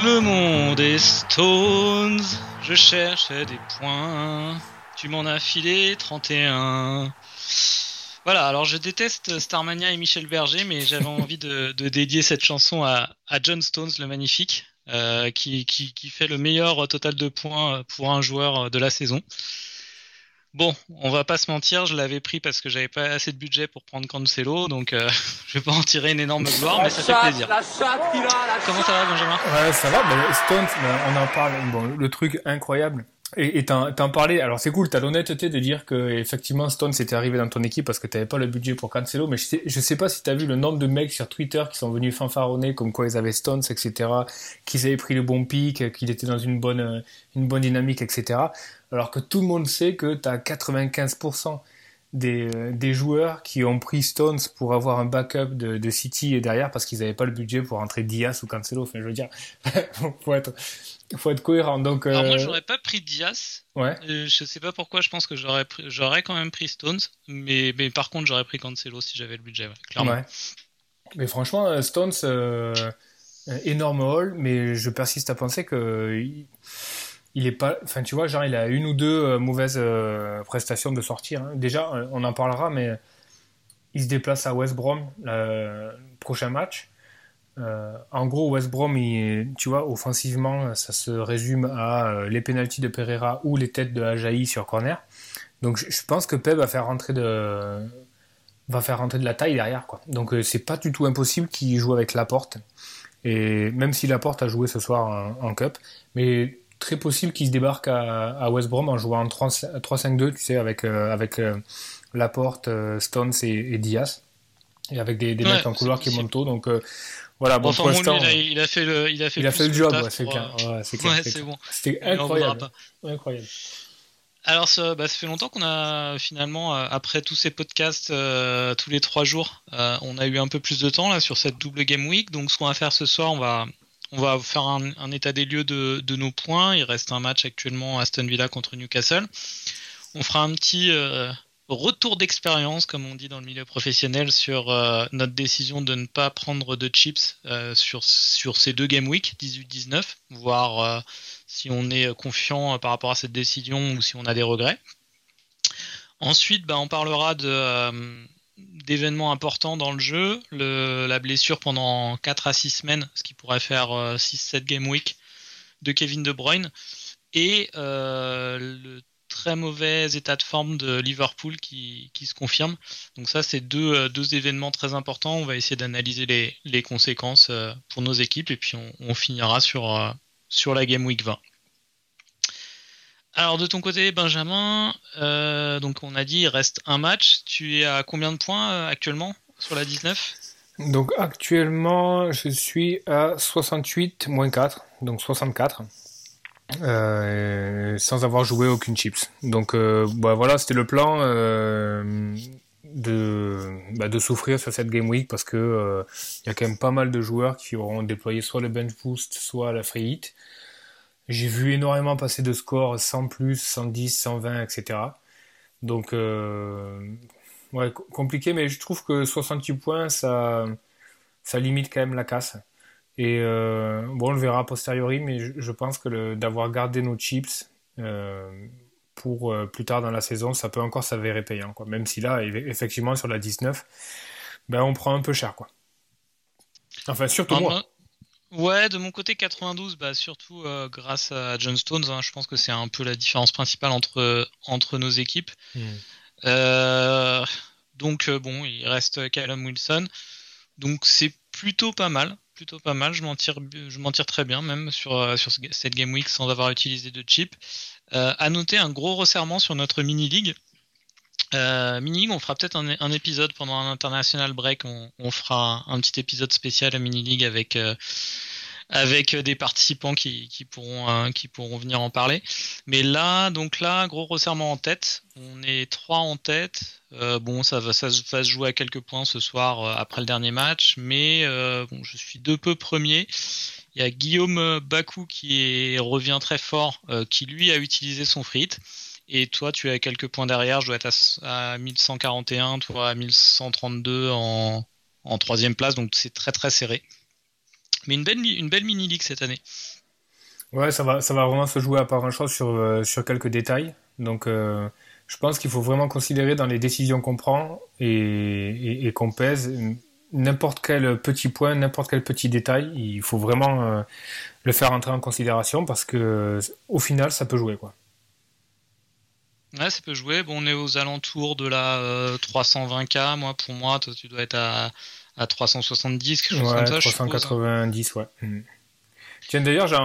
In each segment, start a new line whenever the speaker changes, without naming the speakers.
Le monde est Stones. Je cherche des points. Tu m'en as filé 31. Voilà, alors je déteste Starmania et Michel Berger, mais j'avais envie de, dédier cette chanson à, John Stones, le magnifique, euh, qui, qui, fait le meilleur total de points pour un joueur de la saison. Bon, on va pas se mentir, je l'avais pris parce que j'avais pas assez de budget pour prendre Cancelo, donc euh, je vais pas en tirer une énorme gloire, mais ça fait plaisir. Comment ça va, Benjamin?
Ouais, ça va. Ben, Stones, ben, on en parle. Bon, le truc incroyable. Et t'en parlais. Alors c'est cool, t'as l'honnêteté de dire que effectivement Stones était arrivé dans ton équipe parce que t'avais pas le budget pour Cancelo. Mais je sais, je sais pas si t'as vu le nombre de mecs sur Twitter qui sont venus fanfaronner comme quoi ils avaient Stones, etc. Qu'ils avaient pris le bon pic, qu'il était dans une bonne, une bonne dynamique, etc alors que tout le monde sait que tu as 95% des, euh, des, joueurs qui ont pris Stones pour avoir un backup de, de City et derrière parce qu'ils n'avaient pas le budget pour entrer Diaz ou Cancelo. Enfin, je veux dire, faut être, faut être cohérent. Donc,
Alors moi, euh, j'aurais pas pris Diaz.
Ouais.
Euh, je sais pas pourquoi. Je pense que j'aurais, j'aurais quand même pris Stones, mais, mais par contre, j'aurais pris Cancelo si j'avais le budget. clairement. Ouais.
Mais franchement, Stones, énorme haul, mais je persiste à penser que il est pas, enfin tu vois, genre il a une ou deux euh, mauvaises euh, prestations de sortir. Hein. Déjà, euh, on en parlera, mais il se déplace à West Brom le prochain match. en gros, West Brom, tu vois, offensivement, ça se résume à les pénalties de Pereira ou les têtes de Ajaï sur corner. Donc je pense que Pep va faire rentrer de va faire rentrer de la taille derrière quoi. Donc c'est pas du tout impossible qu'il joue avec Laporte. Et même si Laporte a joué ce soir en, en cup, mais très possible qu'il se débarque à, West Brom en jouant en 3-5-2, tu sais, avec, euh, avec euh, Laporte, euh, Stones et, Diaz. Et avec des, des mecs en couloir qui montent tôt. Donc voilà, bon, pour l'instant.
Il, a fait le, il a fait,
il a fait le job, c'est clair.
c'est bon.
C'était incroyable. incroyable.
Alors, ça, bah, ça fait longtemps qu'on a finalement, après tous ces podcasts, tous les trois jours, on a eu un peu plus de temps là sur cette double game week. Donc, ce qu'on va faire ce soir, on va, on va faire un, état des lieux de, nos points. Il reste un match actuellement Aston Villa contre Newcastle. On fera un petit euh, retour d'expérience, comme on dit dans le milieu professionnel, sur euh, notre décision de ne pas prendre de chips euh, sur, ces deux game week 18-19, voir si on est confiant par rapport à cette décision ou si on a des regrets. Ensuite, bah, on parlera de d'événements importants dans le jeu, la blessure pendant 4 à 6 semaines, ce qui pourrait faire 6-7 euh, game week de Kevin De Bruyne, et euh, le très mauvais état de forme de Liverpool qui, se confirme. Donc ça, c'est deux, euh, deux, événements très importants. On va essayer d'analyser les, conséquences pour nos équipes, et puis on, on finira sur, sur la game week 20. Alors de ton côté, Benjamin, euh, donc on a dit il reste un match. Tu es à combien de points euh, actuellement sur la 19
Donc actuellement, je suis à 68 moins 4, donc 64. Euh, sans avoir joué aucune chips. Donc bah, voilà, c'était le plan de, bah, de souffrir sur cette game week parce que il y a quand même pas mal de joueurs qui auront déployé soit le bench boost, soit la free hit. J'ai vu énormément passer de scores 100 plus, 110, 120, etc. Donc, euh, ouais, compliqué, mais je trouve que 68 points, ça, ça limite quand même la casse. Et euh, bon, on le verra a posteriori, mais je, pense que d'avoir gardé nos chips euh, pour plus tard dans la saison, ça peut encore s'avérer payant. Quoi. Même si là, effectivement, sur la 19, ben, on prend un peu cher. Quoi. Enfin, surtout moi.
Ouais, de mon côté 92, bah surtout euh, grâce à John Stones. Hein, je pense que c'est un peu la différence principale entre entre nos équipes. Hmm. Euh, donc euh, bon, il reste Callum Wilson. Donc c'est plutôt pas mal, plutôt pas mal. Je m'en tire, je m'en tire très bien même sur sur cette game week sans avoir utilisé de chip. à noter un gros resserrement sur notre mini league. Mini league, on fera peut-être un, épisode pendant un international break. On, fera un, petit épisode spécial à mini league avec avec des participants qui, pourront qui pourront venir en parler. Mais là, donc là, gros resserrement en tête. On est trois en tête. bon, ça va, ça va se jouer à quelques points ce soir après le dernier match, mais bon, je suis de peu premier. Il y a Guillaume Bakou qui revient très fort, euh, qui lui a utilisé son frit. Et toi, tu as quelques points derrière. Je dois être à, 1141, toi à 1132 en, troisième place. Donc c'est très très serré. Mais une belle, une belle mini-league cette année.
Ouais, ça va, ça va vraiment se jouer à part un chose sur, euh, sur quelques détails. Donc euh, je pense qu'il faut vraiment considérer dans les décisions qu'on prend et, et qu'on pèse n'importe quel petit point, n'importe quel petit détail, il faut vraiment euh, le faire entrer en considération parce que au final, ça peut jouer quoi.
Ouais, ça peut jouer. Bon, on est aux alentours de la 320K. Euh, moi, pour moi, toi, tu dois être à, à 370, quelque chose
ouais,
comme ça.
390, ouais. Hmm. Tiens, d'ailleurs, je,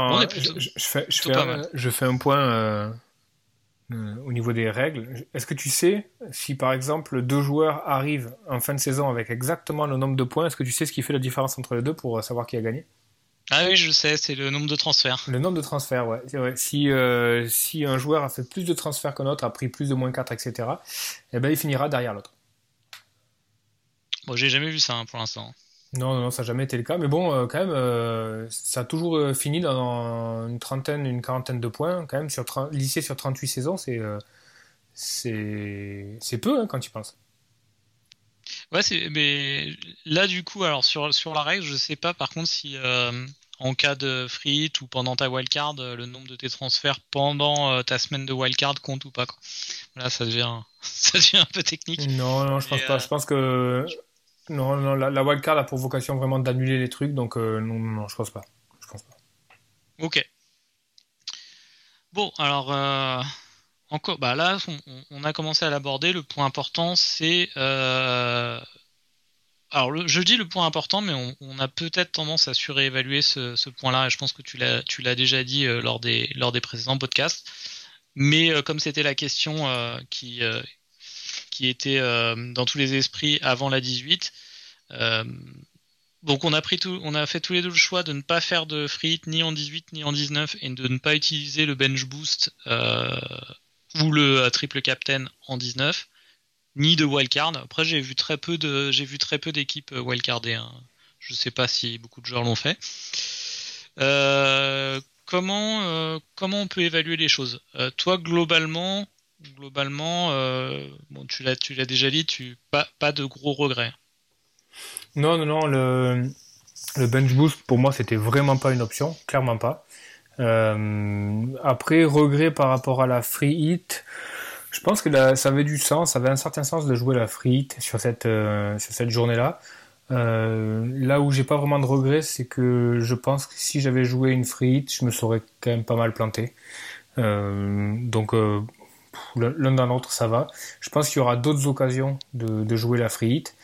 fais, je, fais un, je fais un point euh, euh, au niveau des règles. Est-ce que tu sais si par exemple deux joueurs arrivent en fin de saison avec exactement le nombre de points, est-ce que tu sais ce qui fait la différence entre les deux pour savoir qui a gagné?
Ah oui, je sais, c'est le nombre de transferts.
Le nombre de transferts, ouais. Si, euh, si un joueur a fait plus de transferts qu'un autre, a pris plus de moins 4, etc., eh ben, il finira derrière l'autre.
Bon, j'ai jamais vu ça hein, pour l'instant.
Non, non, ça n'a jamais été le cas. Mais bon, euh, quand même, euh, ça a toujours fini dans une trentaine, une quarantaine de points. Quand même, sur lycée sur 38 saisons, c'est c'est peu hein, quand tu penses.
Ouais, mais là, du coup, alors sur, sur la règle, je sais pas par contre si en cas de free ou pendant ta wildcard, le nombre de tes transferts pendant ta semaine de wildcard compte ou pas. Quoi. Là, ça devient, ça devient un peu technique.
Non, non, je pense pas. Je pense que non, non la, la, wildcard a pour vocation vraiment d'annuler les trucs, donc euh, non, non, je pense pas. Je pense pas.
Ok. Bon, alors euh, encore, bah là, on, a commencé à l'aborder. Le point important, c'est euh, alors je dis le point important, mais on, a peut-être tendance à surévaluer ce, point-là, et je pense que tu l'as, déjà dit lors des lors des précédents podcasts. Mais comme c'était la question qui qui était euh, dans tous les esprits avant la 18. Euh, donc on a pris tout, on a fait tous les deux le choix de ne pas faire de free ni en 18 ni en 19 et de ne pas utiliser le bench boost euh, ou le triple captain en 19 ni de wildcard. Après j'ai vu très peu j'ai vu très peu d'équipes wildcardées. Hein. Je sais pas si beaucoup de joueurs l'ont fait. comment comment on peut évaluer les choses? Toi globalement globalement, euh, bon, tu l'as, tu l'as déjà dit, tu pas, pas de gros regrets.
Non, non, non. Le, le bench boost pour moi c'était vraiment pas une option, clairement pas. Euh, après regret par rapport à la free hit, je pense que ça avait du sens, ça avait un certain sens de jouer la free hit sur cette euh, sur cette journée-là. là où j'ai pas vraiment de regret, c'est que je pense que si j'avais joué une free hit, je me serais quand même pas mal planté. donc l'un dans l'autre, ça va. Je pense qu'il y aura d'autres occasions de, jouer la free hit.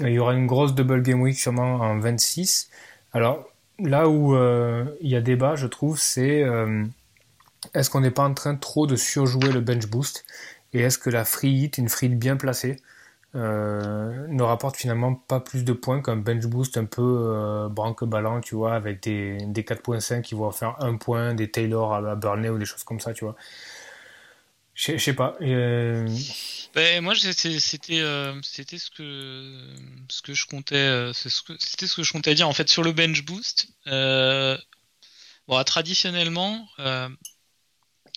Il y aura une grosse double game week sûrement en 26. Alors là où euh, il y a débat, je trouve, c'est euh, est-ce qu'on n'est pas en train trop de surjouer le bench boost et est-ce que la free hit, une free hit bien placée, euh, ne rapporte finalement pas plus de points qu'un bench boost un peu branque-ballant, tu vois, avec des, des 4.5 qui vont faire un point, des Taylor à, à Burnley ou des choses comme ça, tu vois. Je sais pas. Euh,
ben, moi, c'était euh, c'était ce que ce que je comptais euh, c'était ce que je comptais dire en fait sur le bench boost. bon, traditionnellement,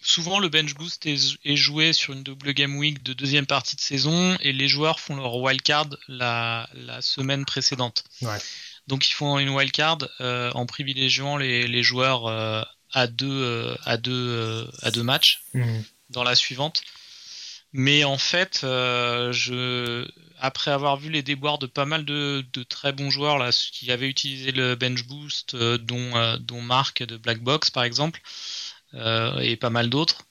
souvent le bench boost est, joué sur une double game week de deuxième partie de saison et les joueurs font leur wildcard la, la semaine précédente. Donc ils font une wildcard en privilégiant les, les joueurs à deux à deux à deux matchs. Mmh dans la suivante. Mais en fait, euh, après avoir vu les déboires de pas mal de, très bons joueurs là, qui avaient utilisé le bench boost, euh, dont, euh, dont Marc de Black Box par exemple, et pas mal d'autres,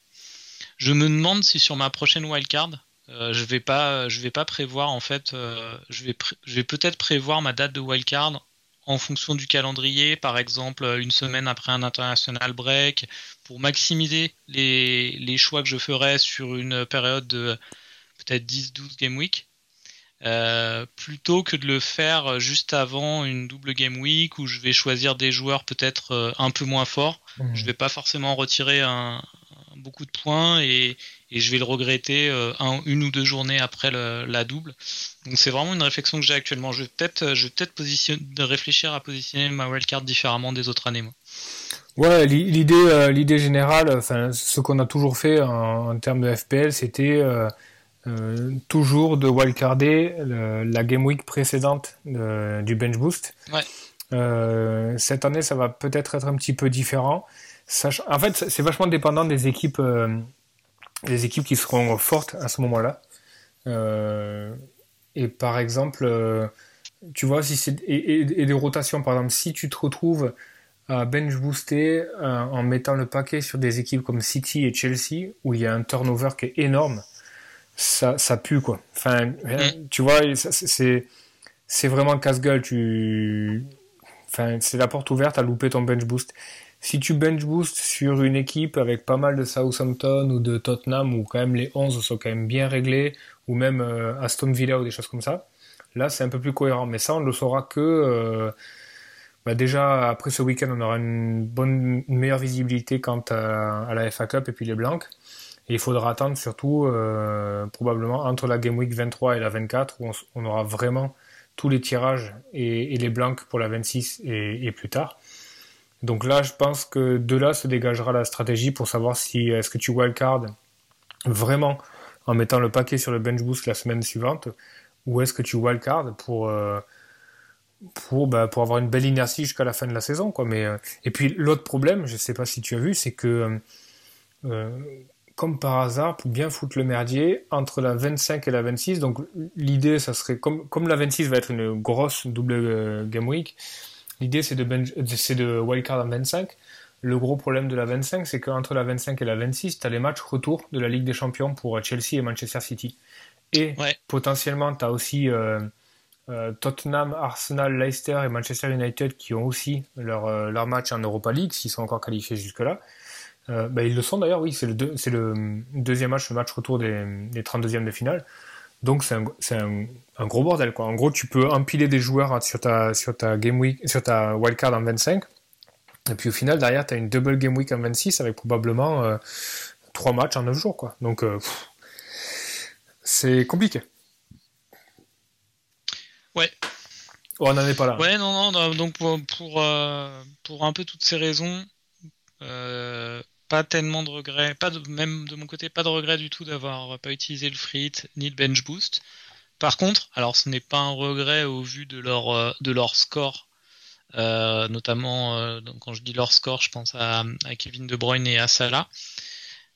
je me demande si sur ma prochaine wildcard, je vais pas, vais pas prévoir en fait, je vais peut-être prévoir ma date de wildcard en fonction du calendrier, par exemple une semaine après un international break, pour maximiser les, choix que je ferai sur une période de peut-être 10-12 game week. Euh, plutôt que de le faire juste avant une double game week où je vais choisir des joueurs peut-être euh, un peu moins forts. Mmh. Je vais pas forcément retirer un, beaucoup de points et, et, je vais le regretter euh, un, une ou deux journées après le, la double. Donc c'est vraiment une réflexion que j'ai actuellement. Je vais peut-être, je vais peut-être réfléchir à positionner ma wildcard différemment des autres années. Moi.
Ouais, l'idée, l'idée générale, enfin, ce qu'on a toujours fait en, en termes de FPL, c'était euh, toujours de wildcarder la game week précédente du bench boost.
Ouais.
Euh, cette année, ça va peut-être être un petit peu différent. en fait, c'est vachement dépendant des équipes, euh, des équipes qui seront fortes à ce moment-là. et par exemple, tu vois, si c'est et, et, des rotations, par exemple, si tu te retrouves à bench booster en mettant le paquet sur des équipes comme City et Chelsea, où il y a un turnover qui est énorme ça, ça pue quoi. Enfin, mm. tu vois, c'est c'est vraiment casse-gueule. Tu, enfin, c'est la porte ouverte à louper ton bench boost. Si tu bench boost sur une équipe avec pas mal de Southampton ou de Tottenham où quand même les 11 sont quand même bien réglés ou même euh, Aston Villa ou des choses comme ça, là c'est un peu plus cohérent. Mais ça on le saura que euh, bah déjà après ce week-end on aura une bonne, une meilleure visibilité quant à, à la FA Cup et puis les blancs. Et il faudra attendre surtout euh, probablement entre la Game Week 23 et la 24 où on, aura vraiment tous les tirages et, les blancs pour la 26 et, plus tard. Donc là, je pense que de là se dégagera la stratégie pour savoir si est-ce que tu wildcard vraiment en mettant le paquet sur le bench boost la semaine suivante ou est-ce que tu wildcard pour euh, pour bah, pour avoir une belle inertie jusqu'à la fin de la saison quoi. Mais euh, et puis l'autre problème, je sais pas si tu as vu, c'est que comme par hasard, pour bien foutre le merdier, entre la 25 et la 26. Donc l'idée, ça serait, comme, comme la 26 va être une grosse double euh, game week, l'idée c'est de, c'est de wildcard en 25. Le gros problème de la 25, c'est qu'entre la 25 et la 26, tu as les matchs retour de la Ligue des Champions pour Chelsea et Manchester City. Et potentiellement, tu as aussi euh, euh, Tottenham, Arsenal, Leicester et Manchester United qui ont aussi leur, leur match en Europa League, s'ils sont encore qualifiés jusque-là. Euh, bah, ils le sont d'ailleurs, oui, c'est le, le, deuxième match, le match retour des, des 32e de finale. Donc c'est un, un, gros bordel quoi. En gros, tu peux empiler des joueurs sur ta, sur ta game week, sur ta wildcard en 25. Et puis au final, derrière, tu as une double game week en 26 avec probablement euh, trois matchs en 9 jours quoi. Donc euh, c'est compliqué.
Ouais.
Oh, on n'en est pas là.
Ouais, non, non, donc pour, pour, pour un peu toutes ces raisons, pas tellement de regrets, pas même de mon côté, pas de regrets du tout d'avoir pas utilisé le frit ni le bench boost. Par contre, alors ce n'est pas un regret au vu de leur, euh, score, euh, notamment euh, quand je dis leur score, je pense à, Kevin De Bruyne et à Salah,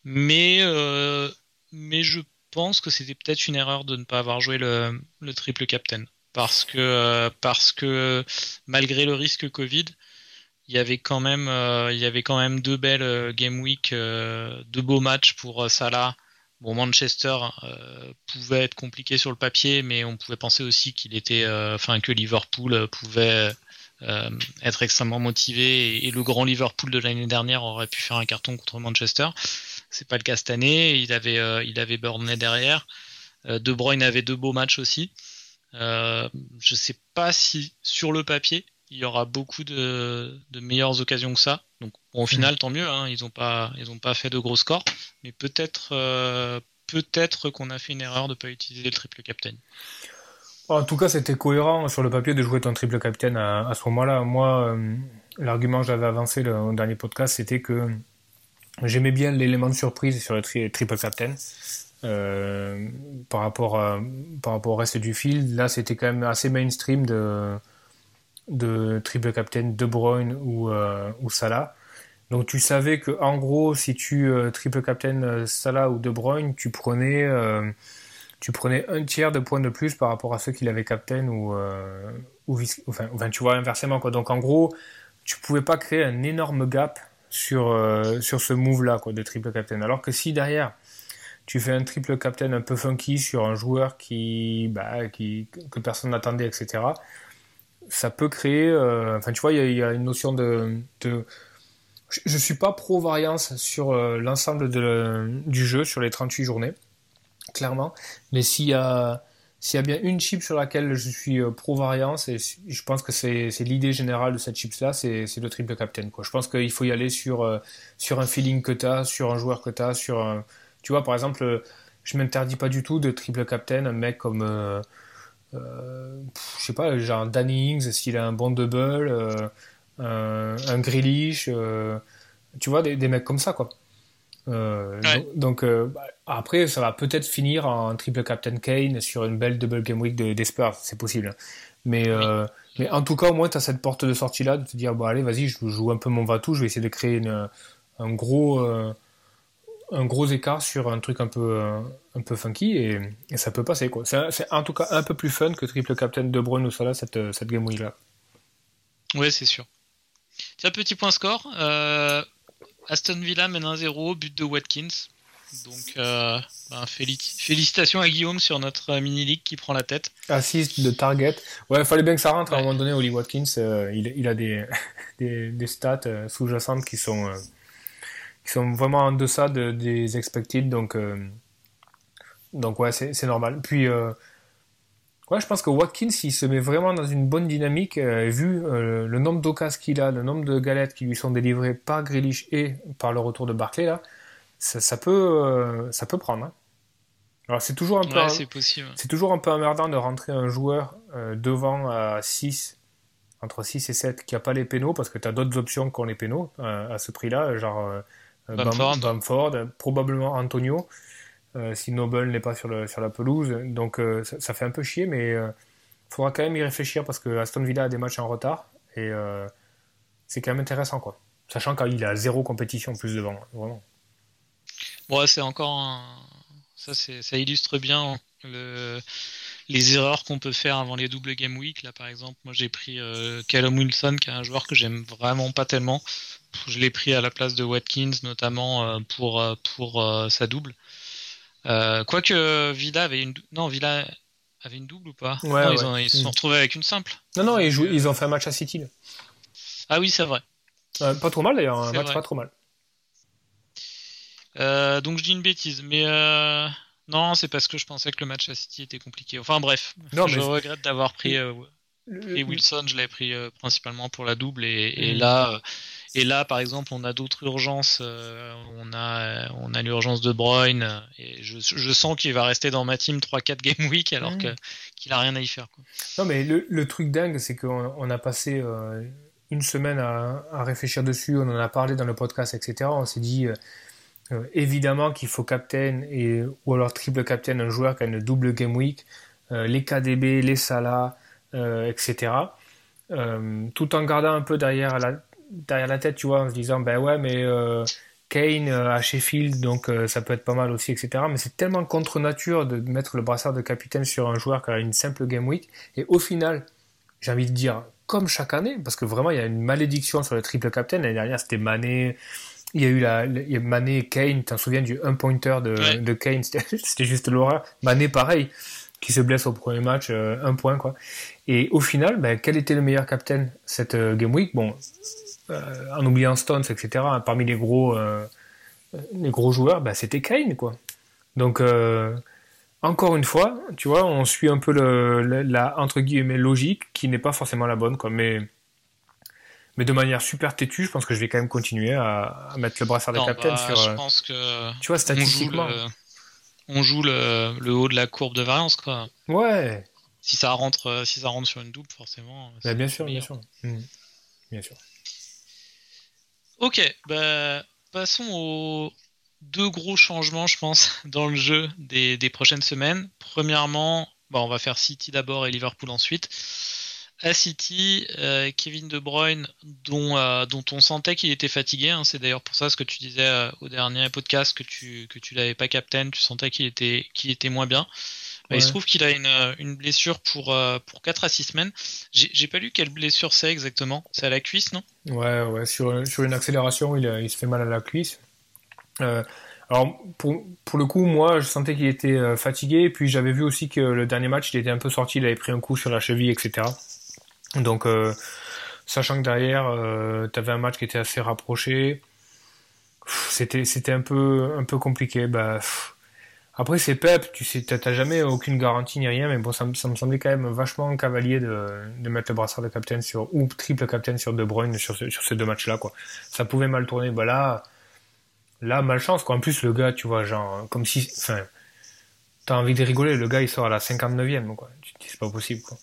mais, je pense que c'était peut-être une erreur de ne pas avoir joué le, le triple captain. Parce que malgré le risque Covid, il y avait quand même euh, il y avait quand même deux belles euh, game week euh, deux beaux matchs pour Salah. Bon Manchester pouvait être compliqué sur le papier mais on pouvait penser aussi qu'il était enfin que Liverpool pouvait être extrêmement motivé et, le grand Liverpool de l'année dernière aurait pu faire un carton contre Manchester. C'est pas le cas cette année. Il avait il avait Burnley derrière. De Bruyne avait deux beaux matchs aussi. Je sais pas si sur le papier il y aura beaucoup de, meilleures occasions que ça. Donc au final, tant mieux. Hein, ils n'ont pas, ils ont pas fait de gros scores, mais peut-être, euh, peut-être qu'on a fait une erreur de ne pas utiliser le triple captain.
En tout cas, c'était cohérent sur le papier de jouer ton triple captain à, ce moment-là. Moi, euh, l'argument que j'avais avancé le, au dernier podcast, c'était que j'aimais bien l'élément de surprise sur le triple captain. Euh, par, rapport par rapport au reste du field, là c'était quand même assez mainstream de, de triple captain De Bruyne ou, euh, ou Salah. Donc tu savais que en gros, si tu euh, triple captain euh, Salah ou De Bruyne, tu prenais, tu prenais un tiers de points de plus par rapport à ceux qui l'avaient captain ou, ou enfin, enfin, tu vois inversement quoi. Donc en gros, tu pouvais pas créer un énorme gap sur, sur ce move là quoi, de triple captain. Alors que si derrière tu fais un triple captain un peu funky sur un joueur qui, bah, qui que personne n'attendait, etc ça peut créer. Euh, enfin, tu vois, il y, a une notion de. de je suis pas pro variance sur euh, l'ensemble du jeu, sur les 38 journées, clairement. Mais s'il y a, y a bien une chip sur laquelle je suis euh, pro-variance, et je pense que c'est l'idée générale de cette chips-là, c'est le triple captain. Je pense qu'il faut y aller sur, sur un feeling que tu as, sur un joueur que tu as, sur un... Tu vois, par exemple, je m'interdis pas du tout de triple captain un mec comme... je sais pas, genre Danny Ings, s'il a un bon double, un, un Grealish, tu vois, des, des, mecs comme ça, quoi. Euh, donc, euh, bah, après, ça va peut-être finir en triple Captain Kane sur une belle double game week de, c'est possible. Mais, euh, mais en tout cas, au moins, tu as cette porte de sortie là de te dire, bon, allez, vas-y, je joue un peu mon va-tout, je vais essayer de créer une, un, gros, un gros écart sur un truc un peu, un peu funky et, et ça peut passer. quoi. C'est en tout cas un peu plus fun que triple Captain De Bruyne ou ça là, cette, cette game week là.
Ouais, c'est sûr. Tiens, petit point score. Euh, Aston Villa mène 1-0, but de Watkins. Donc, euh, ben, félicitations à Guillaume sur notre mini-league qui prend la tête.
Assist de target. Ouais, il fallait bien que ça rentre à un moment donné. Oli Watkins, euh, il, a des, des, stats euh, sous-jacentes qui sont, qui sont vraiment en deçà des expected. Donc, donc ouais, c'est normal. Puis, Ouais, je pense que Watkins, il se met vraiment dans une bonne dynamique, euh, vu euh, le nombre d'occasions qu'il a, le nombre de galettes qui lui sont délivrées par Grealish et par le retour de Barclay, là, ça, peut, euh, ça peut prendre. Hein. Alors c'est toujours un peu,
c'est possible.
C'est toujours un peu emmerdant de rentrer un joueur devant à 6, entre 6 et 7, qui a pas les pénaux, parce que tu as d'autres options qu'ont les pénaux à ce prix-là, genre Bamford. Bamford, probablement Antonio. Euh, si Noble n'est pas sur, le, sur la pelouse. Donc euh, ça, fait un peu chier, mais il euh, faudra quand même y réfléchir parce que Aston Villa a des matchs en retard et c'est quand même intéressant, quoi. Sachant qu'il a zéro compétition plus devant, vraiment.
Bon, c'est encore ça, ça illustre bien le les erreurs qu'on peut faire avant les doubles game week. Là, par exemple, moi j'ai pris Callum Wilson, qui est un joueur que j'aime vraiment pas tellement. Je l'ai pris à la place de Watkins, notamment pour, pour sa double. Euh, quoique Villa avait une non Villa avait une double ou pas?
Ouais,
ils, se sont retrouvés avec une simple.
Non non ils, ils ont fait un match à City.
Ah oui c'est vrai.
Euh, pas trop mal d'ailleurs un match pas trop mal.
Euh, donc je dis une bêtise mais non c'est parce que je pensais que le match à City était compliqué. Enfin bref non, je regrette d'avoir pris et Wilson je l'avais pris principalement pour la double et, et mm. là et là, par exemple, on a d'autres urgences. Euh, on a, on a l'urgence de Bruyne. Et je, je sens qu'il va rester dans ma team 3-4 game week alors mmh. que, qu'il a rien à y faire. Quoi.
Non, mais le, le truc dingue, c'est qu'on on a passé euh, une semaine à, à, réfléchir dessus. On en a parlé dans le podcast, etc. On s'est dit euh, évidemment qu'il faut captain et, ou alors triple captain un joueur qui a une double game week. les KDB, les Salah, etc. tout en gardant un peu derrière la, derrière la tête, tu vois, en se disant, ben ouais, mais euh, Kane euh, à Sheffield, donc euh, ça peut être pas mal aussi, etc. Mais c'est tellement contre nature de mettre le brassard de capitaine sur un joueur qui a une simple game week. Et au final, j'ai envie de dire, comme chaque année, parce que vraiment, il y a une malédiction sur le triple captain. L'année dernière, c'était Mané. Il y a eu la, Mané et Kane. T'en souviens du un pointer de, de Kane? C'était juste l'horreur. Mané, pareil, qui se blesse au premier match, un point, quoi. Et au final, ben, quel était le meilleur captain cette game week? Bon, en oubliant Stones, etc., parmi les gros, euh, les gros joueurs, bah, c'était Kane, quoi. Donc, euh, encore une fois, tu vois, on suit un peu le, la, entre guillemets, logique, qui n'est pas forcément la bonne, quoi. Mais, mais de manière super têtue, je pense que je vais quand même continuer à, mettre le brassard de captain bah, sur.
Je pense que.
Tu vois, statistiquement.
On joue, le, le, haut de la courbe de variance, quoi.
Ouais.
Si ça rentre, si ça rentre sur une double, forcément.
Bah, bien sûr, bien sûr. Mmh. Bien sûr.
Ok, bah, passons aux deux gros changements, je pense, dans le jeu des, prochaines semaines. Premièrement, bah, on va faire City d'abord et Liverpool ensuite. À City, euh, Kevin De Bruyne, dont, euh, dont on sentait qu'il était fatigué, hein. c'est d'ailleurs pour ça ce que tu disais euh, au dernier podcast que tu que l'avais pas captain, tu sentais qu'il était moins bien. Bah, il se trouve qu'il a une, euh, une, blessure pour, euh, pour 4 à 6 semaines. J'ai pas lu quelle blessure c'est exactement. C'est à la cuisse, non?
Ouais, ouais. Sur, sur une accélération, il, il, se fait mal à la cuisse. Euh, alors, pour, pour, le coup, moi, je sentais qu'il était euh, fatigué. Puis j'avais vu aussi que le dernier match, il était un peu sorti. Il avait pris un coup sur la cheville, etc. Donc, sachant que derrière, tu avais un match qui était assez rapproché, c'était un peu, un peu compliqué. Bah, Après, c'est Pep, tu sais, t'as jamais aucune garantie ni rien, mais bon, ça, me semblait quand même vachement cavalier de, mettre le brassard de capitaine sur, ou triple capitaine sur De Bruyne sur, ces deux matchs-là, quoi. Ça pouvait mal tourner. Bah là, là, malchance, quoi. En plus, le gars, tu vois, genre, comme si, enfin, t'as envie de rigoler, le gars, il sort à la 59e, quoi. C'est pas possible, quoi.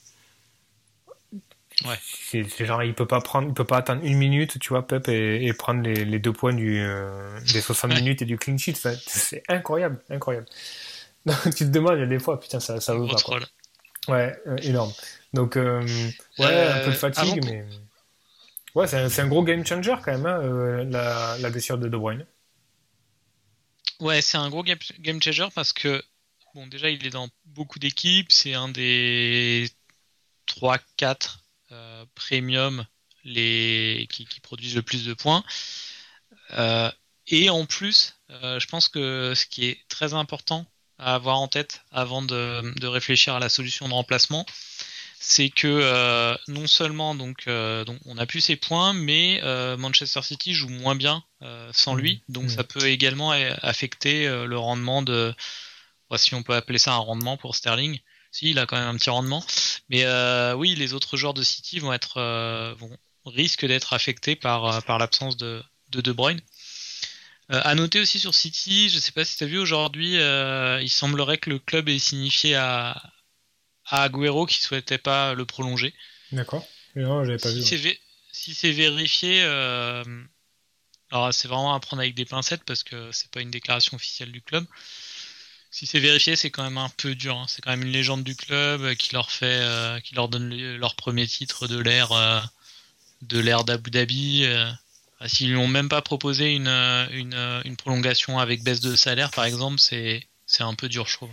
Ouais.
C'est genre, il peut pas prendre, il peut pas attendre une minute, tu vois, Pep, et, prendre les, les, deux points du, euh, des 60 minutes et du clean sheet. c'est incroyable, incroyable. Donc, tu te demandes, il y a des fois, putain, ça, ça veut pas. Quoi. Ouais, euh, énorme. Donc, euh, ouais, un peu de fatigue, mais. Ouais, c'est un, un, gros game changer quand même, hein, la, la, blessure de De Bruyne.
Ouais, c'est un gros game, game changer parce que, bon, déjà, il est dans beaucoup d'équipes, c'est un des 3-4 euh, premium les, qui, produisent le plus de points. Euh, et en plus, euh, je pense que ce qui est très important à avoir en tête avant de, réfléchir à la solution de remplacement, c'est que non seulement donc, on a plus ses points, mais Manchester City joue moins bien sans lui, mmh. donc mmh. ça peut également affecter le rendement de, si on peut appeler ça un rendement pour Sterling, si, il a quand même un petit rendement. Mais euh, oui, les autres joueurs de City vont être euh, vont, risquent d'être affectés par, euh, par l'absence de, de De Bruyne. Euh, à noter aussi sur City, je ne sais pas si tu as vu aujourd'hui, il semblerait que le club ait signifié à, à Agüero qui souhaitait pas le prolonger.
D'accord. Non, j'avais pas
si
vu.
Si c'est vérifié, alors c'est vraiment à prendre avec des pincettes parce que c'est pas une déclaration officielle du club si c'est vérifié, c'est quand même un peu dur. Hein. C'est quand même une légende du club euh, qui leur fait, euh, qui leur donne leur premier titre de l'ère, euh, d'Abu Dhabi. Ah, s'ils lui ont même pas proposé une, une, prolongation avec baisse de salaire, par exemple, c'est, un peu dur, je trouve.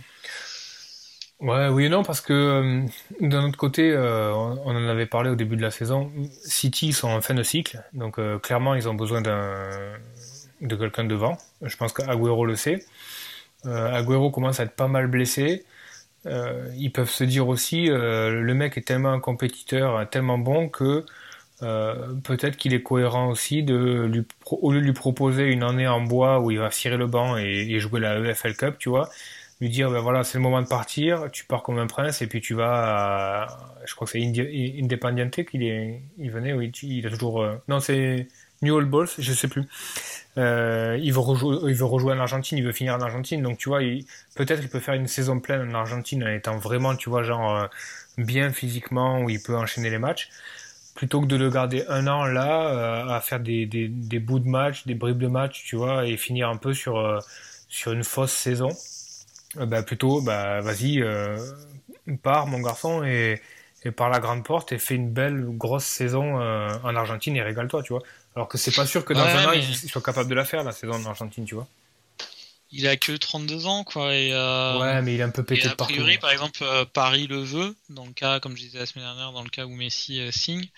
Ouais, oui et non, parce que d'un autre côté, on en avait parlé au début de la saison. City sont en fin de cycle, donc clairement ils ont besoin de quelqu'un devant. Je pense qu'Aguero le sait. Euh, Agüero commence à être pas mal blessé. Euh, ils peuvent se dire aussi, euh, le mec est tellement un compétiteur, tellement bon que peut-être qu'il est cohérent aussi de lui, au lieu de lui proposer une année en bois où il va cirer le banc et, jouer la EFL Cup, tu vois, lui dire ben voilà c'est le moment de partir, tu pars comme un prince et puis tu vas, à, je crois que c'est Independiente qu'il est, il venait, oui, il a toujours, non c'est New Old Balls, je sais plus. Euh, il, veut rejouer, il veut rejouer en Argentine, il veut finir en Argentine. Donc, tu vois, peut-être il peut faire une saison pleine en Argentine en étant vraiment, tu vois, genre euh, bien physiquement, où il peut enchaîner les matchs. Plutôt que de le garder un an là, euh, à faire des, des, des, bouts de match, des bribes de match, tu vois, et finir un peu sur, euh, sur une fausse saison. bah, plutôt, bah, vas-y, pars, mon garçon, et, et par la grande porte, et fais une belle, grosse saison en Argentine et régale-toi, tu vois. Alors que c'est pas sûr que dans un an, il soit capable de la faire, la saison en Argentine, tu vois.
Il a que 32 ans, quoi. Et,
euh, ouais, mais il est un peu pété de partout. A priori,
par exemple, euh, Paris le veut, dans le cas, comme je disais la semaine dernière, dans le cas où Messi euh, signe.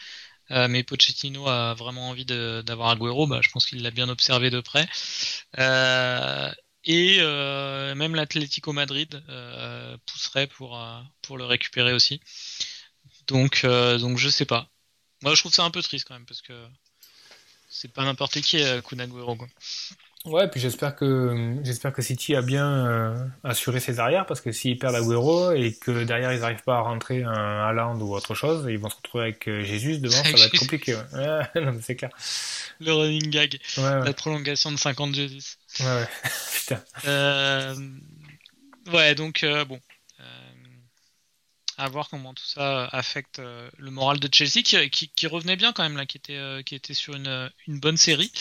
mais Pochettino a vraiment envie d'avoir Agüero, bah, je pense qu'il l'a bien observé de près. et même l'Atlético Madrid pousserait pour, pour le récupérer aussi. Donc, donc je sais pas. Moi, je trouve ça un peu triste quand même, parce que c'est pas n'importe qui à Kunagüero quoi.
Ouais, puis j'espère que j'espère que City a bien euh, assuré ses arrières parce que s'ils perdent Agüero et que derrière ils n'arrivent pas à rentrer un Haaland ou autre chose, ils vont se retrouver avec euh, Jésus devant, ça va être compliqué. Ouais. non, c'est clair.
Le running gag, la prolongation de 50 Jésus.
Ouais, ouais. Putain.
Euh, ouais, donc bon, à voir comment tout ça affecte euh, le moral de Chelsea qui, revenait bien quand même là, qui était, euh, qui était sur une, bonne série.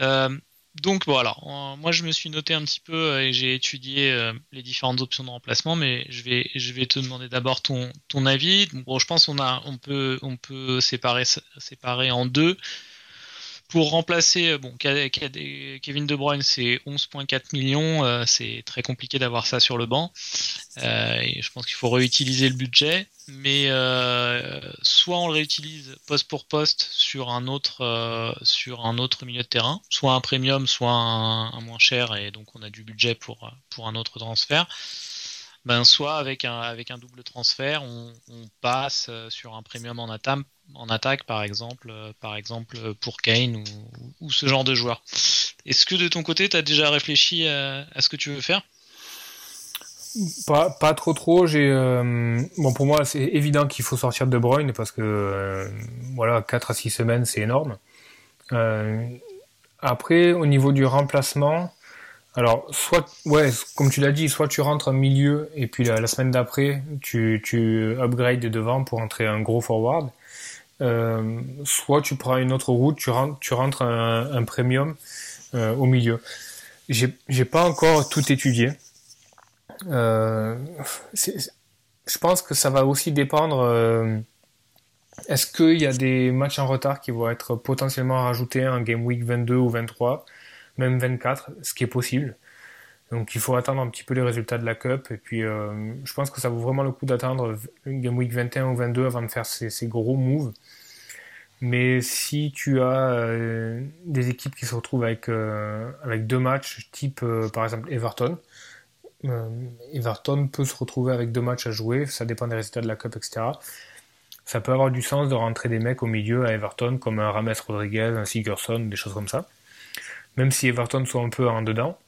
Euh, donc bon alors, moi je me suis noté un petit peu et j'ai étudié les différentes options de remplacement, mais je vais, te demander d'abord ton, avis. Bon, je pense qu'on a, on peut, on peut séparer en deux. Pour remplacer, euh, bon, Kevin De Bruyne, c'est 11,4 millions. Euh, c'est très compliqué d'avoir ça sur le banc. Euh, je pense qu'il faut réutiliser le budget. Mais soit on le réutilise poste pour poste sur un autre, sur un autre milieu de terrain, soit un premium, soit un, moins cher, et donc on a du budget pour, pour un autre transfert. Ben, soit avec un, avec un double transfert, on, on passe sur un premium en, attaque en attaque, par exemple, euh, par exemple euh, pour Kane ou, ce genre de joueur. Est-ce que de ton côté, tu as déjà réfléchi à, ce que tu veux faire?
Pas, trop trop. J'ai euh, bon pour moi c'est évident qu'il faut sortir de Bruyne parce que voilà 4 à 6 semaines c'est énorme. Après au niveau du remplacement, alors soit ouais comme tu l'as dit, soit tu rentres en milieu et puis la, semaine d'après tu tu upgrades devant pour entrer un gros forward. Soit tu prends une autre route, tu rentres tu rentres un, un premium au milieu. J'ai j'ai pas encore tout étudié. Euh, je pense que ça va aussi dépendre. Euh, est-ce qu'il y a des matchs en retard qui vont être potentiellement rajoutés en Game Week 22 ou 23, même 24, ce qui est possible. Donc il faut attendre un petit peu les résultats de la Cup. Et puis euh, je pense que ça vaut vraiment le coup d'attendre Game Week 21 ou 22 avant de faire ces, ces gros moves. Mais si tu as des équipes qui se retrouvent avec, avec deux matchs, type par exemple Everton, euh, Everton peut se retrouver avec deux matchs à jouer, ça dépend des résultats de la Cup, etc. Ça peut avoir du sens de rentrer des mecs au milieu à Everton, comme un Rames Rodriguez, un Sigurdsson, des choses comme ça. Même si Everton soit un peu en dedans.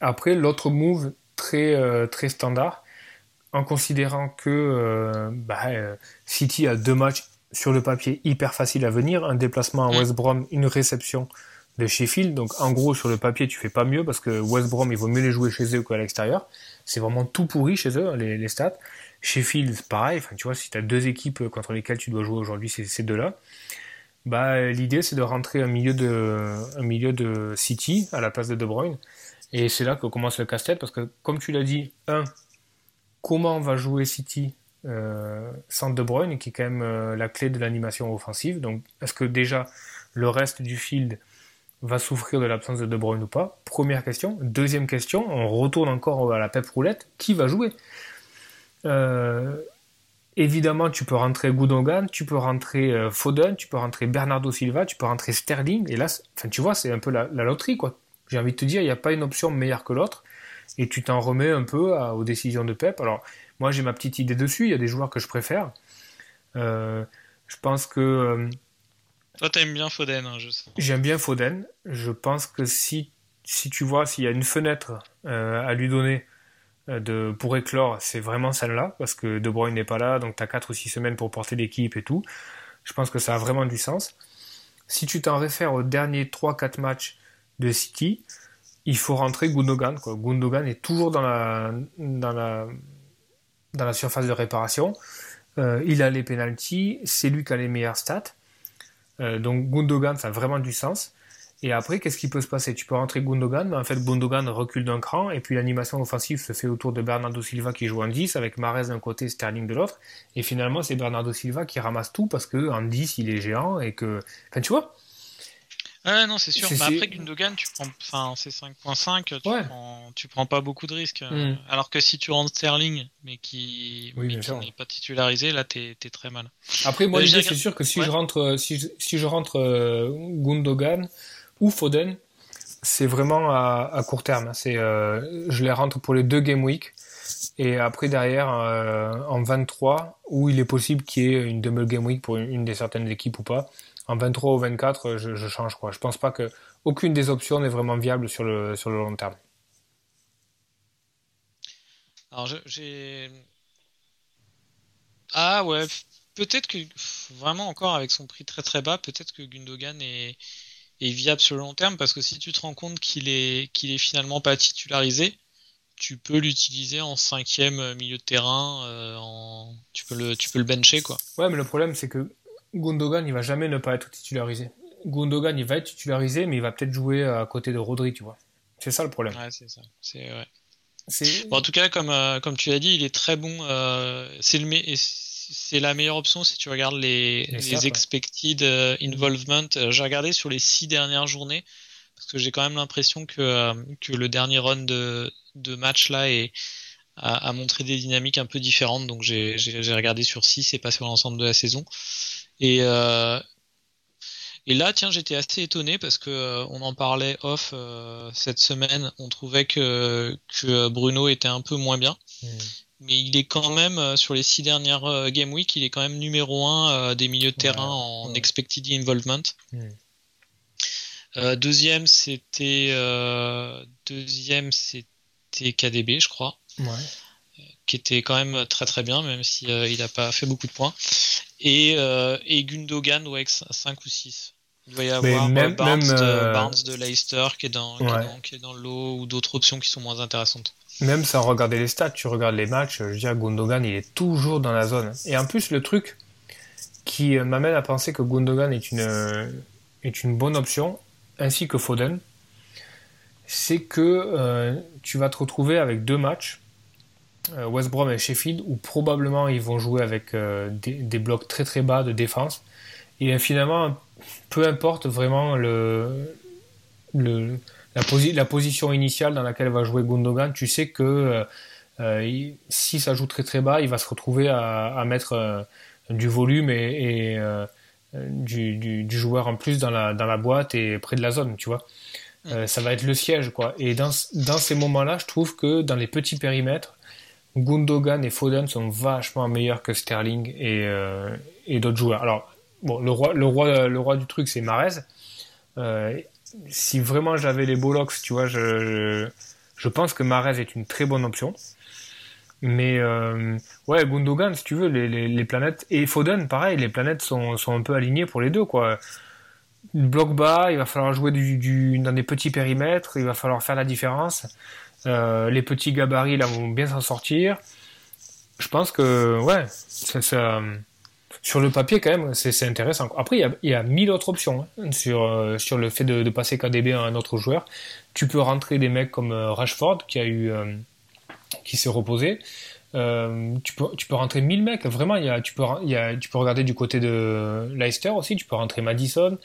Après, l'autre move très, euh, très standard, en considérant que euh, bah, City a deux matchs sur le papier hyper faciles à venir, un déplacement à mm. West Brom, une réception de Sheffield. Donc en gros sur le papier tu fais pas mieux parce que West Brom il vaut mieux les jouer chez eux qu'à l'extérieur. C'est vraiment tout pourri chez eux les, les stats. Sheffield pareil. Enfin tu vois si tu as deux équipes contre lesquelles tu dois jouer aujourd'hui c'est ces deux là. Bah l'idée c'est de rentrer un milieu de un milieu de City à la place de De Bruyne. Et c'est là que commence le casse-tête parce que comme tu l'as dit, un comment va jouer City euh, sans De Bruyne qui est quand même euh, la clé de l'animation offensive. Donc est-ce que déjà le reste du field va souffrir de l'absence de De Bruyne ou pas? Première question. Deuxième question, on retourne encore à la pep roulette. Qui va jouer? Euh, Évidemment, tu peux rentrer Gundogan, tu peux rentrer Foden, tu peux rentrer Bernardo Silva, tu peux rentrer Sterling. Et là, enfin, tu vois, c'est un peu la, loterie, quoi. J'ai envie de te dire, il n'y a pas une option meilleure que l'autre. Et tu t'en remets un peu aux décisions de Pep. Alors, moi, j'ai ma petite idée dessus. Il y a des joueurs que je préfère. Euh, je pense que
toi, t'aimes bien Foden, hein, je sais.
J'aime bien Foden. Je pense que si, si tu vois, s'il y a une fenêtre euh, à lui donner euh, de, pour éclore, c'est vraiment celle-là, parce que De Bruyne n'est pas là, donc tu as 4 ou 6 semaines pour porter l'équipe et tout. Je pense que ça a vraiment du sens. Si tu t'en réfères aux derniers 3-4 matchs de City, il faut rentrer Gundogan. Quoi. Gundogan est toujours dans la, dans la, dans la surface de réparation. Euh, il a les pénalties, c'est lui qui a les meilleures stats. Euh, donc Gundogan, ça a vraiment du sens. Et après, qu'est-ce qui peut se passer? Tu peux rentrer Gundogan, mais en fait, Gundogan recule d'un cran, et puis l'animation offensive se fait autour de Bernardo Silva qui joue en 10, avec Mares d'un côté, Sterling de l'autre. Et finalement, c'est Bernardo Silva qui ramasse tout parce que en 10, il est géant et que. Enfin, tu vois?
Ouais, non, c'est sûr. Mais après, Gundogan, tu prends. Enfin, c'est 5.5, tu, prends... tu prends pas beaucoup de risques. Hmm. Alors que si tu rentres Sterling, mais qui n'est pas titularisé, là, t'es es très mal.
Après, moi, l'idée, c'est sûr que si je rentre, euh, si je, si je rentre euh, Gundogan ou Foden, c'est vraiment à, à, court terme. C'est, euh, je les rentre pour les deux game week. Et après, derrière, en 23, où il est possible qu'il y ait une double game week pour une, une des certaines équipes ou pas en 23 ou 24, je, je, change. Quoi. Je pense pas que aucune des options n'est vraiment viable sur le, sur le long terme.
Alors j'ai. Ah ouais, peut-être que vraiment encore avec son prix très très bas, peut-être que Gundogan est, est, viable sur le long terme parce que si tu te rends compte qu'il est qu'il est finalement pas titularisé, tu peux l'utiliser en cinquième milieu de terrain, euh, en... tu peux le tu peux le bencher quoi.
Ouais, mais le problème c'est que Gundogan, il va jamais ne pas être titularisé. Gundogan, il va être titularisé, mais il va peut-être jouer à côté de Rodri, tu vois. C'est ça le problème.
Ouais, c'est ça. C'est en tout cas, comme, euh, comme tu as dit, il est très bon. Euh, c'est la meilleure option si tu regardes les, les, expected euh, involvement. J'ai regardé sur les six dernières journées parce que j'ai quand même l'impression que, que le dernier run de, de match là est, a, a, montré des dynamiques un peu différentes. Donc j'ai regardé sur 6 et pas sur l'ensemble de la saison. Et, euh, et là, tiens, j'étais assez étonné parce que euh, on en parlait off euh, cette semaine. On trouvait que, que Bruno était un peu moins bien. Hmm. Mais il est quand même, sur les six dernières Game Week, il est quand même numéro un des milieux de terrain en expected involvement. Hmm. deuxième, c'était deuxième, c'était KDB, je crois. qui était quand même très très bien, même si il n'a pas fait beaucoup de points. Et, et Gundogan, ouais, 5 ou 6. Il doit y avoir même, Barnes, de, Leicester qui est dans, qui est dans, le lot ou d'autres options qui sont moins intéressantes.
Même sans regarder les stats, tu regardes les matchs, je veux dire, Gundogan, il est toujours dans la zone. Et en plus, le truc qui m'amène à penser que Gundogan est une, est une bonne option, ainsi que Foden, c'est que euh, tu vas te retrouver avec deux matchs, euh, West Brom et Sheffield, où probablement ils vont jouer avec euh, des, blocs très très bas de défense. Et finalement, peu importe vraiment le, le, la, la, position initiale dans laquelle va jouer Gundogan, tu sais que si ça joue très très bas, il va se retrouver à, mettre du volume et, du, joueur en plus dans la, dans la boîte et près de la zone, tu vois. Euh, ça va être le siège, quoi. Et dans, dans ces moments-là, je trouve que dans les petits périmètres, Gundogan et Foden sont vachement meilleurs que Sterling et, euh, et d'autres joueurs. Alors, bon, le roi, le roi, le roi du truc, c'est Marez. Euh, si vraiment j'avais les Bollocks, tu vois, je, je, pense que Marez est une très bonne option. Mais ouais, Gundogan, si tu veux, les, les, les, planètes et Foden, pareil, les planètes sont, sont un peu alignées pour les deux, quoi bloc bas, il va falloir jouer du, dans des petits périmètres, il va falloir faire la différence. Euh, les petits gabarits là vont bien s'en sortir. Je pense que ouais, ça, sur le papier quand même, c'est intéressant. Après, il y, a, il y a, mille autres options hein, sur, euh, sur le fait de, passer KDB à un autre joueur. Tu peux rentrer des mecs comme euh, Rashford qui a eu qui s'est reposé. tu, peux, tu peux rentrer 1000 mecs, vraiment, y a, tu, peux, tu peux regarder du côté de Leicester aussi, tu peux rentrer Madison,